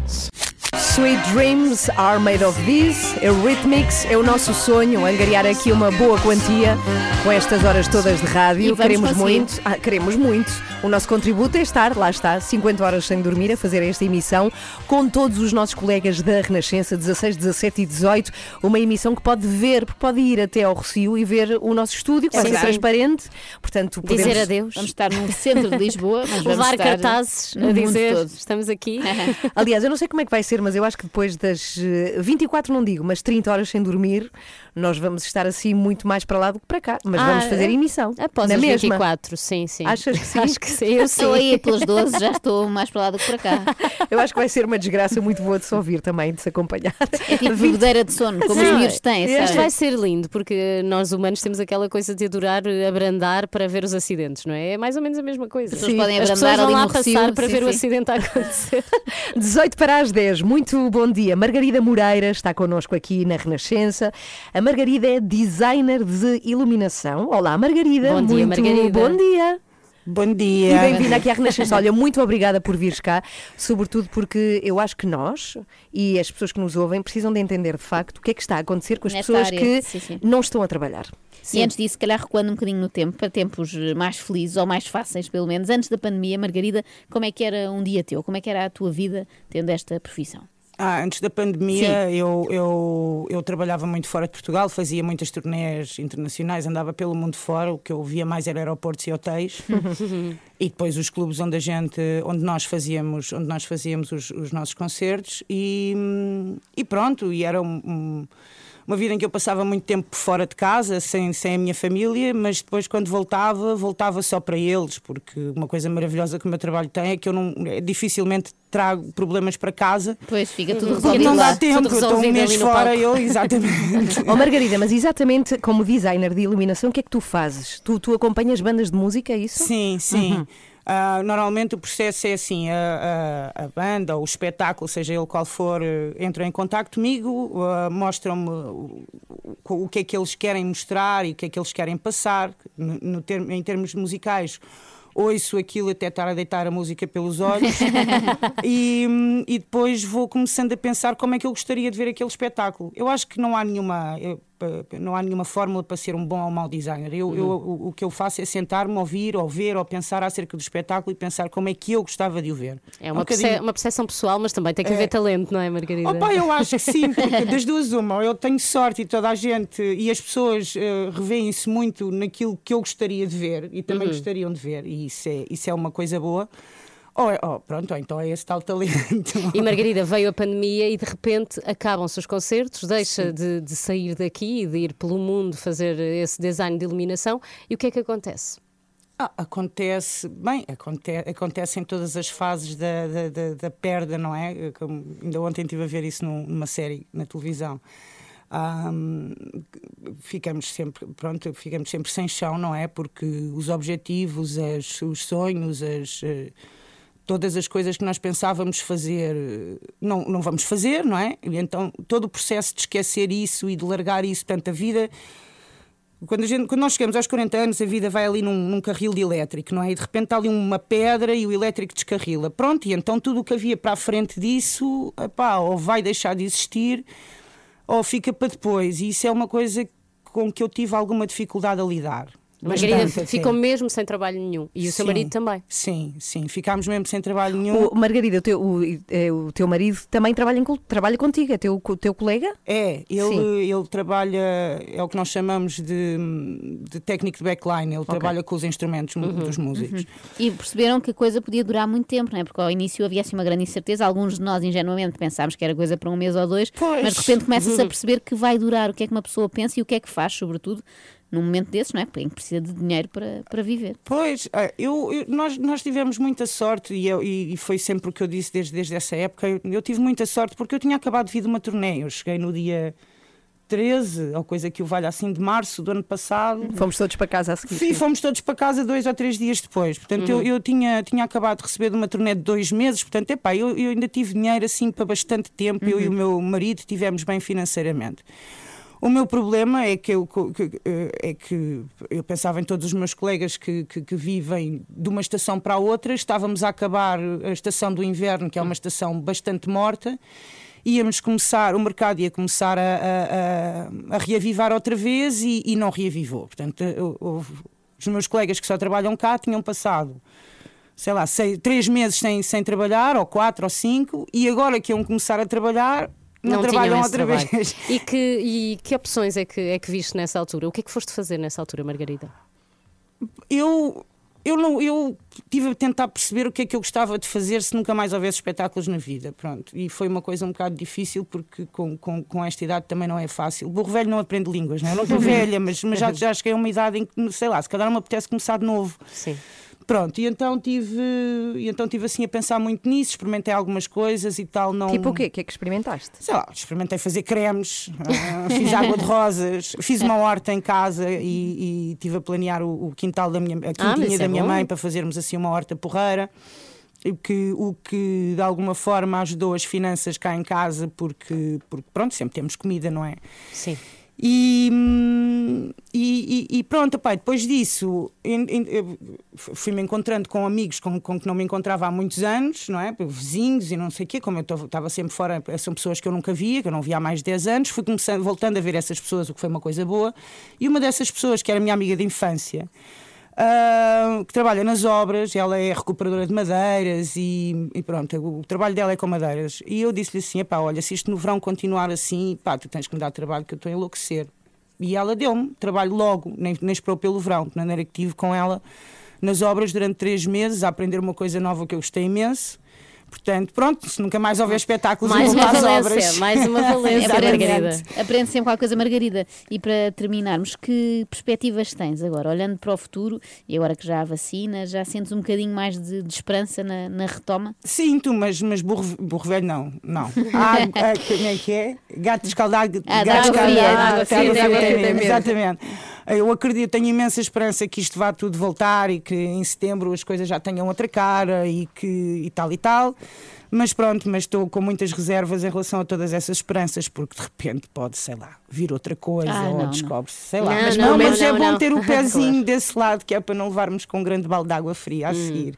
Speaker 18: Sweet Dreams are made of this. Eurythmics é o nosso sonho, angariar aqui uma boa quantia com estas horas todas de rádio. Queremos
Speaker 8: conseguir.
Speaker 18: muito. Ah, queremos muito. O nosso contributo é estar, lá está, 50 horas sem dormir, a fazer esta emissão com todos os nossos colegas da Renascença, 16, 17 e 18. Uma emissão que pode ver, pode ir até ao Rocio e ver o nosso estúdio, que vai
Speaker 8: Sim,
Speaker 18: ser
Speaker 8: sim.
Speaker 18: transparente. Portanto, podemos...
Speaker 1: Dizer adeus.
Speaker 8: Vamos estar no centro de Lisboa, mas vamos
Speaker 1: Levar
Speaker 8: estar
Speaker 1: cartazes
Speaker 8: no
Speaker 1: a
Speaker 8: mundo
Speaker 1: dizer
Speaker 8: todo.
Speaker 1: estamos aqui.
Speaker 18: Aliás, eu não sei como é que vai ser, mas eu acho que depois das eh, 24, não digo, mas 30 horas sem dormir, nós vamos estar assim muito mais para lá do que para cá. Mas
Speaker 1: Ah,
Speaker 18: vamos fazer emissão.
Speaker 1: Após
Speaker 18: na
Speaker 1: as
Speaker 18: mesma.
Speaker 1: 24, sim, sim.
Speaker 18: Achas que sim?
Speaker 1: Acho que sim, eu sim.
Speaker 8: Estou aí pelas 12, já estou mais para lá do que para cá.
Speaker 18: Eu acho que vai ser uma desgraça muito boa de se ouvir também, de se acompanhar.
Speaker 8: É tipo bebedeira de sono, como os
Speaker 1: Não,
Speaker 8: miúdos têm,
Speaker 1: Este
Speaker 8: sabe?
Speaker 1: vai ser lindo, porque nós humanos temos aquela coisa de adorar abrandar para ver os acidentes, não é? É mais ou menos a mesma coisa.
Speaker 8: As pessoas podem abrandar
Speaker 1: pessoas vão
Speaker 8: ali
Speaker 1: lá
Speaker 8: no
Speaker 1: passar para
Speaker 8: sim,
Speaker 1: ver o
Speaker 8: sim.
Speaker 1: acidente a acontecer.
Speaker 18: 18 para as 10, muito bom dia. Margarida Moreira está connosco aqui na Renascença. A Margarida é designer de iluminação. Olá, Margarida.
Speaker 1: Bom dia,
Speaker 18: muito
Speaker 1: Margarida.
Speaker 18: Bom dia.
Speaker 21: Bom
Speaker 18: E
Speaker 21: dia.
Speaker 18: bem-vinda aqui à Renascença. Olha, muito obrigada por vires cá, sobretudo porque eu acho que nós e as pessoas que nos ouvem precisam de entender de facto o que é que está a acontecer com as
Speaker 8: Nesta
Speaker 18: pessoas
Speaker 8: área,
Speaker 18: que
Speaker 8: sim, sim.
Speaker 18: não estão a trabalhar.
Speaker 8: E antes disso, se calhar recuando um bocadinho no tempo, para tempos mais felizes ou mais fáceis, pelo menos, antes da pandemia, Margarida, como é que era um dia teu? Como é que era a tua vida tendo esta profissão?
Speaker 21: Ah, antes da pandemia eu, eu, eu trabalhava muito fora de Portugal, fazia muitas turnés internacionais, andava pelo mundo fora, o que eu via mais era aeroportos e hotéis. e depois os clubes onde a gente, onde nós fazíamos, onde nós fazíamos os, os nossos concertos e, hum, e pronto, e era um- um- uma vida em que eu passava muito tempo fora de casa, sem, sem a minha família, mas depois quando voltava, voltava só para eles, porque uma coisa maravilhosa que o meu trabalho tem é que eu não, é, dificilmente trago problemas para casa.
Speaker 8: Pois fica tudo
Speaker 21: Porque
Speaker 8: resolvido
Speaker 21: não
Speaker 8: lá.
Speaker 21: dá tempo, estou um mês fora,
Speaker 8: palco.
Speaker 21: eu, exatamente.
Speaker 18: Oh Margarida, mas exatamente como designer de iluminação, o que é que tu fazes? Tu, tu acompanhas bandas de música, é isso?
Speaker 21: Sim, sim.
Speaker 18: Uhum.
Speaker 21: Ah, normalmente o processo é assim: a, a- a banda ou o espetáculo, seja ele qual for, eh, entram em contato comigo, ah, mostram-me o, o- o que é que eles querem mostrar e o que é que eles querem passar. No, no termo- em termos musicais, ouço aquilo até estar a deitar a música pelos olhos e, e depois vou começando a pensar como é que eu gostaria de ver aquele espetáculo. Eu acho que não há nenhuma. eu, não há nenhuma fórmula para ser um bom ou mau designer. Eu, eu- o, o que eu faço é sentar-me, ouvir, ou ver, ou pensar acerca do espetáculo e pensar como é que eu gostava de o ver.
Speaker 1: É uma,
Speaker 21: Um
Speaker 1: perce- uma percepção pessoal, mas também tem que
Speaker 21: É.
Speaker 1: haver talento, não é, Margarida?
Speaker 21: Opa, eu acho que sim, porque das duas uma, ou eu tenho sorte e toda a gente e as pessoas eh, revêem-se muito naquilo que eu gostaria de ver e também
Speaker 1: Uhum.
Speaker 21: gostariam de ver, e isso é, isso é uma coisa boa. Ou, é- oh, pronto, ou então é esse tal talento.
Speaker 1: E Margarida, veio a pandemia e de repente acabam-se os concertos, deixa de, de sair daqui e de ir pelo mundo fazer esse design de iluminação. E o que é que acontece?
Speaker 21: Ah, acontece, bem, aconte, acontece em todas as fases da, da, da- da perda, não é? Como ainda ontem estive a ver isso num- numa série na televisão. Ahm, ficamos sempre, pronto, ficamos sempre sem chão, não é? Porque os objetivos, as- os sonhos, as, eh, todas as coisas que nós pensávamos fazer, não, não vamos fazer, não é? E então todo o processo de esquecer isso e de largar isso, portanto, a vida quando, a gente- quando nós chegamos aos 40 anos, a vida vai ali num, num carril de elétrico, não é? E de repente está ali uma pedra e o elétrico descarrila. Pronto, e então tudo o que havia para a frente disso, epá, ou vai deixar de existir, ou fica para depois. E isso é uma coisa com que eu tive alguma dificuldade a lidar.
Speaker 1: Margarida
Speaker 21: Bastante,
Speaker 1: ficou mesmo sem trabalho nenhum. E o seu
Speaker 21: Sim,
Speaker 1: marido também.
Speaker 21: Sim, sim. Ficámos mesmo sem trabalho nenhum.
Speaker 18: O, Margarida, o teu, o, eh, o teu marido também trabalha, trabalha contigo, é teu, teu colega?
Speaker 21: É,
Speaker 18: Sim.
Speaker 21: ele, ele trabalha, é o que nós chamamos de, de técnico de backline, ele trabalha com os instrumentos mu- dos músicos.
Speaker 8: E perceberam que a coisa podia durar muito tempo, não é? Porque ao início havia assim uma grande incerteza. Alguns de nós, ingenuamente, pensámos que era coisa para um mês ou dois, mas de repente começa-se a perceber que vai durar o que é que uma pessoa pensa e o que é que faz, sobretudo num momento desses, não é? Em que precisa de dinheiro para, para viver.
Speaker 21: Pois, ah, eu, eu- nós, nós tivemos muita sorte e, eu- e- foi sempre o que eu disse desde, desde essa época. Eu, eu tive muita sorte porque eu tinha acabado de vir de uma turnê. Eu cheguei no dia 13, ou coisa que o valha assim, de março do ano passado.
Speaker 18: Fomos todos para casa a seguir.
Speaker 21: E fomos todos para casa dois ou três dias depois. Portanto, eu,
Speaker 18: Uhum.
Speaker 21: eu tinha, tinha acabado de receber de uma turnê de dois meses. Portanto, epá, eu, eu ainda tive dinheiro assim para bastante tempo. Eu e o meu marido tivemos bem financeiramente. O meu problema é que eu, que- eh, é que eu pensava em todos os meus colegas que, que- que vivem de uma estação para a outra. Estávamos a acabar a estação do inverno, que é uma estação bastante morta. Íamos começar, o mercado ia começar a, a- a- a reavivar outra vez e, e não reavivou. Portanto, eu- houve- os meus colegas que só trabalham cá tinham passado sei lá, seis, três meses sem, sem trabalhar, ou quatro ou cinco, e agora que iam começar a trabalhar, não,
Speaker 1: tinham
Speaker 21: trabalham outra
Speaker 1: trabalho.
Speaker 21: vez.
Speaker 1: E que, e que opções é que, é que viste nessa altura? O que é que foste fazer nessa altura, Margarida?
Speaker 21: Eu, eu, não, eu tive a tentar perceber o que é que eu gostava de fazer se nunca mais houvesse espetáculos na vida. Pronto. E foi uma coisa um bocado difícil porque com, com, com esta idade também não é fácil. Burro velho não aprende línguas, não é? Eu não estou velha, mas, mas já, já cheguei a uma idade em que, sei lá, se calhar não me apetece começar de novo.
Speaker 1: Sim.
Speaker 21: Pronto, e então tive, e então tive assim a pensar muito nisso, experimentei algumas coisas e tal. Não...
Speaker 18: Tipo o quê? O que é que experimentaste?
Speaker 21: Sei lá, experimentei fazer cremes, ah, fiz água de rosas, fiz uma horta em casa e, e tive a planear o, o quintal da minha, a
Speaker 1: mas
Speaker 21: quintinha
Speaker 1: isso
Speaker 21: da
Speaker 1: é
Speaker 21: minha
Speaker 1: bom.
Speaker 21: mãe para fazermos assim uma horta porreira. O que, o que de alguma forma ajudou as finanças cá em casa, porque, porque pronto, sempre temos comida, não é?
Speaker 1: Sim.
Speaker 21: E, e, e- pronto, pai, depois disso fui-me encontrando com amigos com, com que não me encontrava há muitos anos, não é? Vizinhos e não sei o quê, como eu estava sempre fora, são pessoas que eu nunca via, que eu não via há mais de 10 anos, fui começando, voltando a ver essas pessoas, o que foi uma coisa boa, e uma dessas pessoas, que era minha amiga de infância, ah, que trabalha nas obras, ela é recuperadora de madeiras e, e pronto, o trabalho dela é com madeiras. E eu disse-lhe assim: pá, olha, se isto no verão continuar assim, pá, tu tens que me dar trabalho que eu estou a enlouquecer. E ela deu-me trabalho logo, nem, nem esperou pelo verão, de maneira que estive com ela nas obras durante três meses a aprender uma coisa nova que eu gostei imenso. Portanto, pronto, se nunca mais houver espetáculos,
Speaker 8: Mais uma valência,
Speaker 21: obras.
Speaker 8: mais uma valência,
Speaker 21: Exatamente.
Speaker 8: Margarida. Aprende sempre qualquer coisa, Margarida. E para terminarmos, que perspectivas tens agora? Olhando para o futuro, e agora que já há vacina, já sentes um bocadinho mais de, de esperança na, na retoma?
Speaker 21: Sinto, mas, mas burro, burro velho não, não. Ah, como é que é? Gato escaldado,
Speaker 8: Ah,
Speaker 21: gato escaldado,
Speaker 8: mesmo.
Speaker 21: Exatamente. Eu acredito, tenho imensa esperança que isto vá tudo voltar e que em setembro as coisas já tenham outra cara e que e tal e tal. Mas pronto, mas estou com muitas reservas em relação a todas essas esperanças, porque de repente pode, sei lá, vir outra coisa
Speaker 8: Ah,
Speaker 21: ou descobre-se, sei lá.
Speaker 8: Não,
Speaker 21: mas
Speaker 8: não,
Speaker 21: não, mas
Speaker 8: não,
Speaker 21: é bom ter o pezinho desse lado, que é para não levarmos com um grande balde de água fria a seguir.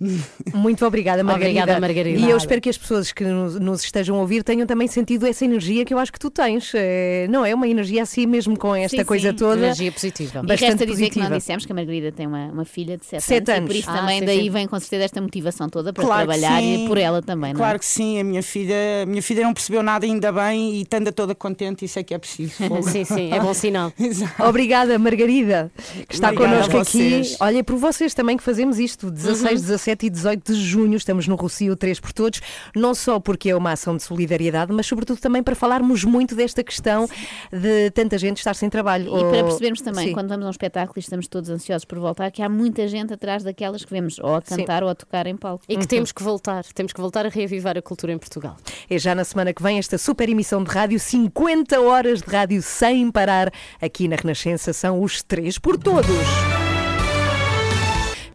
Speaker 18: Muito obrigada, Margarida.
Speaker 1: Obrigada, Margarida.
Speaker 18: E eu espero que as pessoas que nos, estejam a ouvir tenham também sentido essa energia que eu acho que tu tens. É, não é uma energia assim mesmo com esta
Speaker 8: Sim,
Speaker 18: coisa
Speaker 8: sim.
Speaker 18: toda.
Speaker 1: Energia positiva.
Speaker 8: E
Speaker 18: Bastante
Speaker 8: resta dizer que
Speaker 18: positiva.
Speaker 8: não dissemos que a Margarida tem uma, uma filha de 7,
Speaker 18: Sete
Speaker 8: anos,
Speaker 18: anos.
Speaker 8: e por isso
Speaker 1: Ah,
Speaker 8: também
Speaker 1: sim,
Speaker 8: daí
Speaker 1: sim.
Speaker 8: vem com certeza esta motivação toda para
Speaker 21: Claro que
Speaker 8: trabalhar e por ela também, não é?
Speaker 21: Claro que sim, a minha filha, a minha filha não percebeu nada ainda bem e anda toda contente, isso é que é preciso.
Speaker 1: Sim, sim, é bom sinal.
Speaker 21: Exato.
Speaker 18: Obrigada, Margarida, que está
Speaker 21: Obrigada
Speaker 18: connosco aqui. Olha, por vocês também que fazemos isto. 16, 17 e 18 de junho estamos no Rocio 3 por Todos, não só porque é uma ação de solidariedade, mas sobretudo também para falarmos muito desta questão de tanta gente estar sem trabalho.
Speaker 8: E
Speaker 18: Ou-
Speaker 8: para percebermos também,
Speaker 18: Sim.
Speaker 8: quando vamos a um espetáculo e estamos todos ansiosos por voltar, que há muita gente atrás daquelas que vemos ou a cantar ou a tocar em palco.
Speaker 1: E que temos que voltar, temos que voltar a reavivar a cultura em Portugal.
Speaker 18: É já na semana que vem esta super emissão de rádio, 50 horas de rádio sem parar. Aqui na Renascença são os três por todos.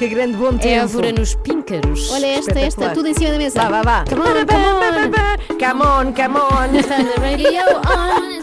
Speaker 18: Que grande bom tempo.
Speaker 1: Évora nos píncaros.
Speaker 8: Olha esta, esta, tudo em cima da mesa.
Speaker 18: Vá, vá, vá.
Speaker 8: Come on, come on.
Speaker 18: Come on, come on.
Speaker 8: Turn the radio on.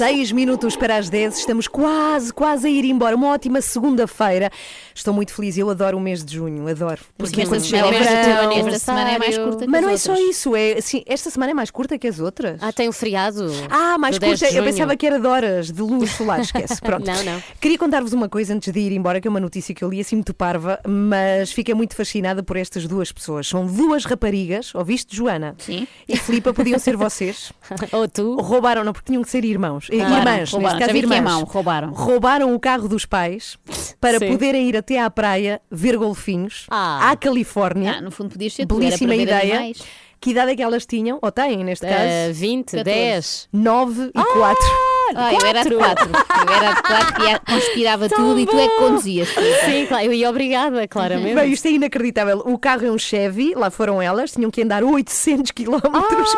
Speaker 18: Seis minutos para as 10, estamos quase, quase a ir embora. Uma ótima segunda-feira. Estou muito feliz, eu adoro o mês de junho, adoro.
Speaker 8: Porque
Speaker 18: quando
Speaker 8: esta
Speaker 18: chega o
Speaker 8: semana,
Speaker 18: verão-
Speaker 8: esta semana é mais curta que
Speaker 18: Mas
Speaker 8: as
Speaker 18: não é
Speaker 8: outras.
Speaker 18: só isso, é assim, esta semana é mais curta que as outras.
Speaker 1: Ah, tem um feriado.
Speaker 18: Ah, mais
Speaker 1: do 10
Speaker 18: curta,
Speaker 1: de
Speaker 18: eu
Speaker 1: junho.
Speaker 18: pensava que era de horas, de luz solar, esquece. Pronto.
Speaker 1: Não, não.
Speaker 18: Queria contar-vos uma coisa antes de ir embora, que é uma notícia que eu li assim muito parva, mas fiquei muito fascinada por estas duas pessoas. São duas raparigas, ouviste, Joana?
Speaker 8: Sim.
Speaker 18: E Filipa, podiam ser vocês.
Speaker 1: Ou tu.
Speaker 18: Roubaram, não, porque tinham que ser irmãos.
Speaker 8: Roubaram,
Speaker 18: irmãs,
Speaker 8: roubaram.
Speaker 18: neste caso
Speaker 8: é
Speaker 18: irmãs.
Speaker 8: mau, roubaram.
Speaker 18: Roubaram o carro dos pais para
Speaker 8: Sim.
Speaker 18: poderem ir até à praia ver golfinhos, à Califórnia.
Speaker 8: Ah, no fundo podias ser
Speaker 18: Belíssima ideia.
Speaker 8: animais.
Speaker 18: Que idade é que elas tinham? Ou têm, neste
Speaker 1: Eh,
Speaker 18: caso?
Speaker 1: 20,
Speaker 8: 14.
Speaker 1: 10.
Speaker 18: 9 e 4.
Speaker 8: Ah, eu era de 4. Eu era de 4 e conspirava tudo e tu é que conduzias.
Speaker 1: Sim, claro, eu ia obrigada, claramente.
Speaker 18: Bem, isto é inacreditável. O carro é um Chevy, lá foram elas, tinham que andar 800 km,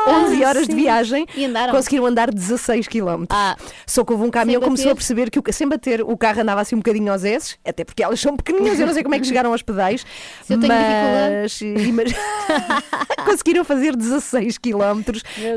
Speaker 18: 11 horas de
Speaker 8: sim.
Speaker 18: viagem.
Speaker 8: E andaram?
Speaker 18: Conseguiram andar 16 km.
Speaker 1: Ah.
Speaker 18: Só que houve um caminhão que começou a perceber que, o- sem bater, o carro andava assim um bocadinho aos S, até porque elas são pequeninas, eu não sei como é que chegaram aos pedais.
Speaker 8: Se eu tenho
Speaker 18: mas conseguiram fazer 16 km.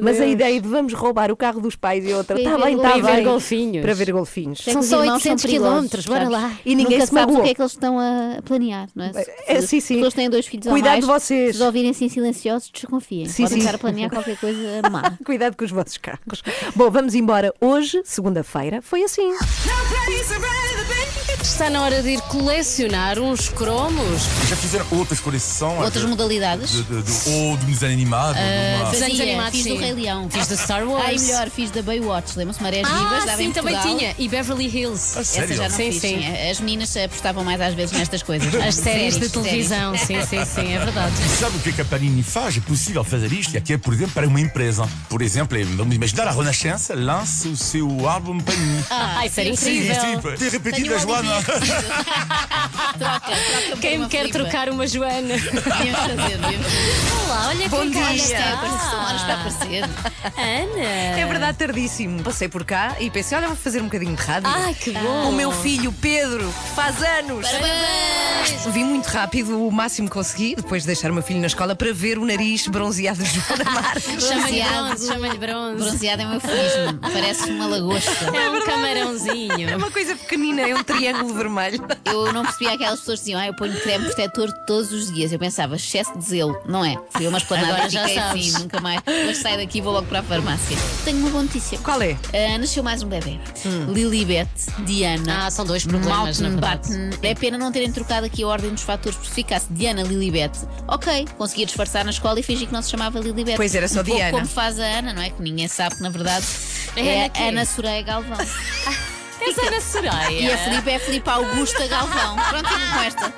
Speaker 18: Mas a ideia de vamos roubar o carro dos pais e outra, está
Speaker 8: ir
Speaker 18: bem, está bem.
Speaker 1: Ver golfinhos.
Speaker 18: Para ver golfinhos.
Speaker 8: É
Speaker 1: São só
Speaker 8: irmãos
Speaker 1: 800
Speaker 8: perigosos,
Speaker 1: quilómetros, bora lá.
Speaker 18: E ninguém
Speaker 8: Nunca
Speaker 18: se magoou.
Speaker 8: o que é que eles estão a planear, não é? Se,
Speaker 18: É,
Speaker 8: se
Speaker 18: sim,
Speaker 8: as
Speaker 18: sim.
Speaker 8: pessoas têm dois filhos
Speaker 18: Cuidado
Speaker 8: ou mais,
Speaker 18: vocês.
Speaker 8: se os ouvirem-se em silenciosos, desconfiem.
Speaker 18: Sim,
Speaker 8: Podem
Speaker 18: sim.
Speaker 8: estar a planear qualquer coisa má.
Speaker 18: Cuidado com os vossos carros. Bom, vamos embora. Hoje, segunda-feira, foi assim.
Speaker 1: Está na hora de ir colecionar uns cromos.
Speaker 7: Já fizeram outras coleções?
Speaker 8: Outras
Speaker 7: de-
Speaker 8: modalidades?
Speaker 7: de- de- de- ou de desenho animado?
Speaker 8: Ah,
Speaker 7: de uma-
Speaker 8: fazia,
Speaker 1: Desenhos animados,
Speaker 8: fiz do
Speaker 1: sim.
Speaker 8: Rei Leão.
Speaker 1: Fiz do Star Wars.
Speaker 8: Ai, melhor, fiz da Baywatch. Lembram-se Marés Vivas?
Speaker 1: Ah,
Speaker 8: dava em
Speaker 1: sim, também
Speaker 8: Portugal.
Speaker 1: tinha. E Beverly Hills.
Speaker 8: Essa já não
Speaker 1: sim,
Speaker 8: fiz.
Speaker 1: sim.
Speaker 8: As meninas apostavam mais às vezes nestas coisas.
Speaker 1: As séries de televisão, sim, sim, sim, é verdade.
Speaker 7: E sabe o que, que a Panini faz? É possível fazer isto aqui, por exemplo, para uma empresa. Por exemplo, vamos imaginar a Renascença lança o seu álbum Panini.
Speaker 1: Ah, isso era
Speaker 7: Sim,
Speaker 1: incrível.
Speaker 7: sim, tem repetido a Joana.
Speaker 8: troca, troca
Speaker 1: Quem
Speaker 8: uma
Speaker 1: me quer
Speaker 8: Filipa.
Speaker 1: trocar uma Joana?
Speaker 8: Devíamos fazer, devíamos fazer.
Speaker 1: Olá, olha
Speaker 18: Bom
Speaker 1: quem cá
Speaker 18: dia.
Speaker 1: está.
Speaker 8: São horas para aparecer.
Speaker 1: Ana.
Speaker 22: É verdade, tardíssimo. Passei por cá e pensei, olha, vou fazer um bocadinho de rádio.
Speaker 1: Ai, que bom.
Speaker 22: O meu filho Pedro faz anos.
Speaker 8: Parabéns!
Speaker 22: Vim muito rápido, o máximo que consegui, depois de deixar o meu filho na escola, para ver o nariz bronzeado de Joana Marques.
Speaker 1: Chama-lhe
Speaker 8: Bronzeado.
Speaker 1: bronze, chama-lhe bronze.
Speaker 8: Bronzeado é um eufemismo. Parece uma lagosta.
Speaker 1: É um camarãozinho.
Speaker 22: É uma coisa pequenina, é um triângulo vermelho.
Speaker 8: Eu não percebia aquelas pessoas que diziam, ah, eu ponho creme protetor todos os dias. Eu pensava, excesso de zelo, não é? Fui a uma esplanada e fiquei
Speaker 1: sabes.
Speaker 8: assim, nunca mais. Hoje saio daqui e vou logo para a farmácia. Tenho uma boa notícia.
Speaker 22: Qual é?
Speaker 8: Ah, nasceu mais um bebê. Lilibet, Diana.
Speaker 1: Ah, são dois problemas, na verdade.
Speaker 8: É pena não terem trocado aqui a ordem dos fatores, porque se ficasse Diana Lilibet, ok, conseguia disfarçar na escola e fingir que não se chamava Lilibet.
Speaker 22: Pois era só
Speaker 8: um pouco
Speaker 22: Diana.
Speaker 8: como faz a Ana, não é? Que ninguém sabe que na verdade
Speaker 1: É
Speaker 8: é,
Speaker 1: Ana
Speaker 8: Soraya Galvão.
Speaker 1: És Ana Soraya.
Speaker 8: E a Filipe é Filipe Augusta Galvão. Pronto, com esta.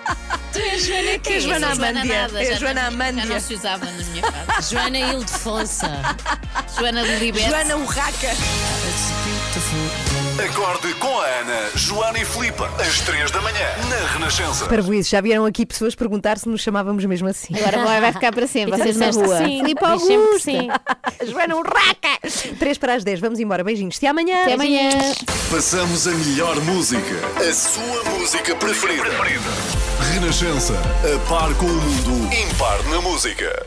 Speaker 1: Tu és Joana quem?
Speaker 22: É Joana Amândia. É Joana
Speaker 8: não-
Speaker 22: Amândia.
Speaker 8: Já não se usava na minha casa.
Speaker 1: Joana Ildefonsa.
Speaker 8: Joana Lilibet.
Speaker 22: Joana Urraca.
Speaker 4: Acorde com a Ana, Joana e Filipe, às 3 da manhã, na Renascença.
Speaker 18: Parvoízes, já vieram aqui pessoas perguntar se nos chamávamos mesmo assim.
Speaker 8: Agora vai vai ficar para sempre, vocês na
Speaker 1: disseste
Speaker 8: rua.
Speaker 1: que sim,
Speaker 8: Filipe
Speaker 1: diz sempre que
Speaker 8: Augusta.
Speaker 1: sim.
Speaker 18: Joana Urraca! 3 para as 10, vamos embora. Beijinhos. Até amanhã.
Speaker 8: Até amanhã.
Speaker 4: Passamos a melhor música, a sua música preferida. Renascença, a par com o mundo, impar na música.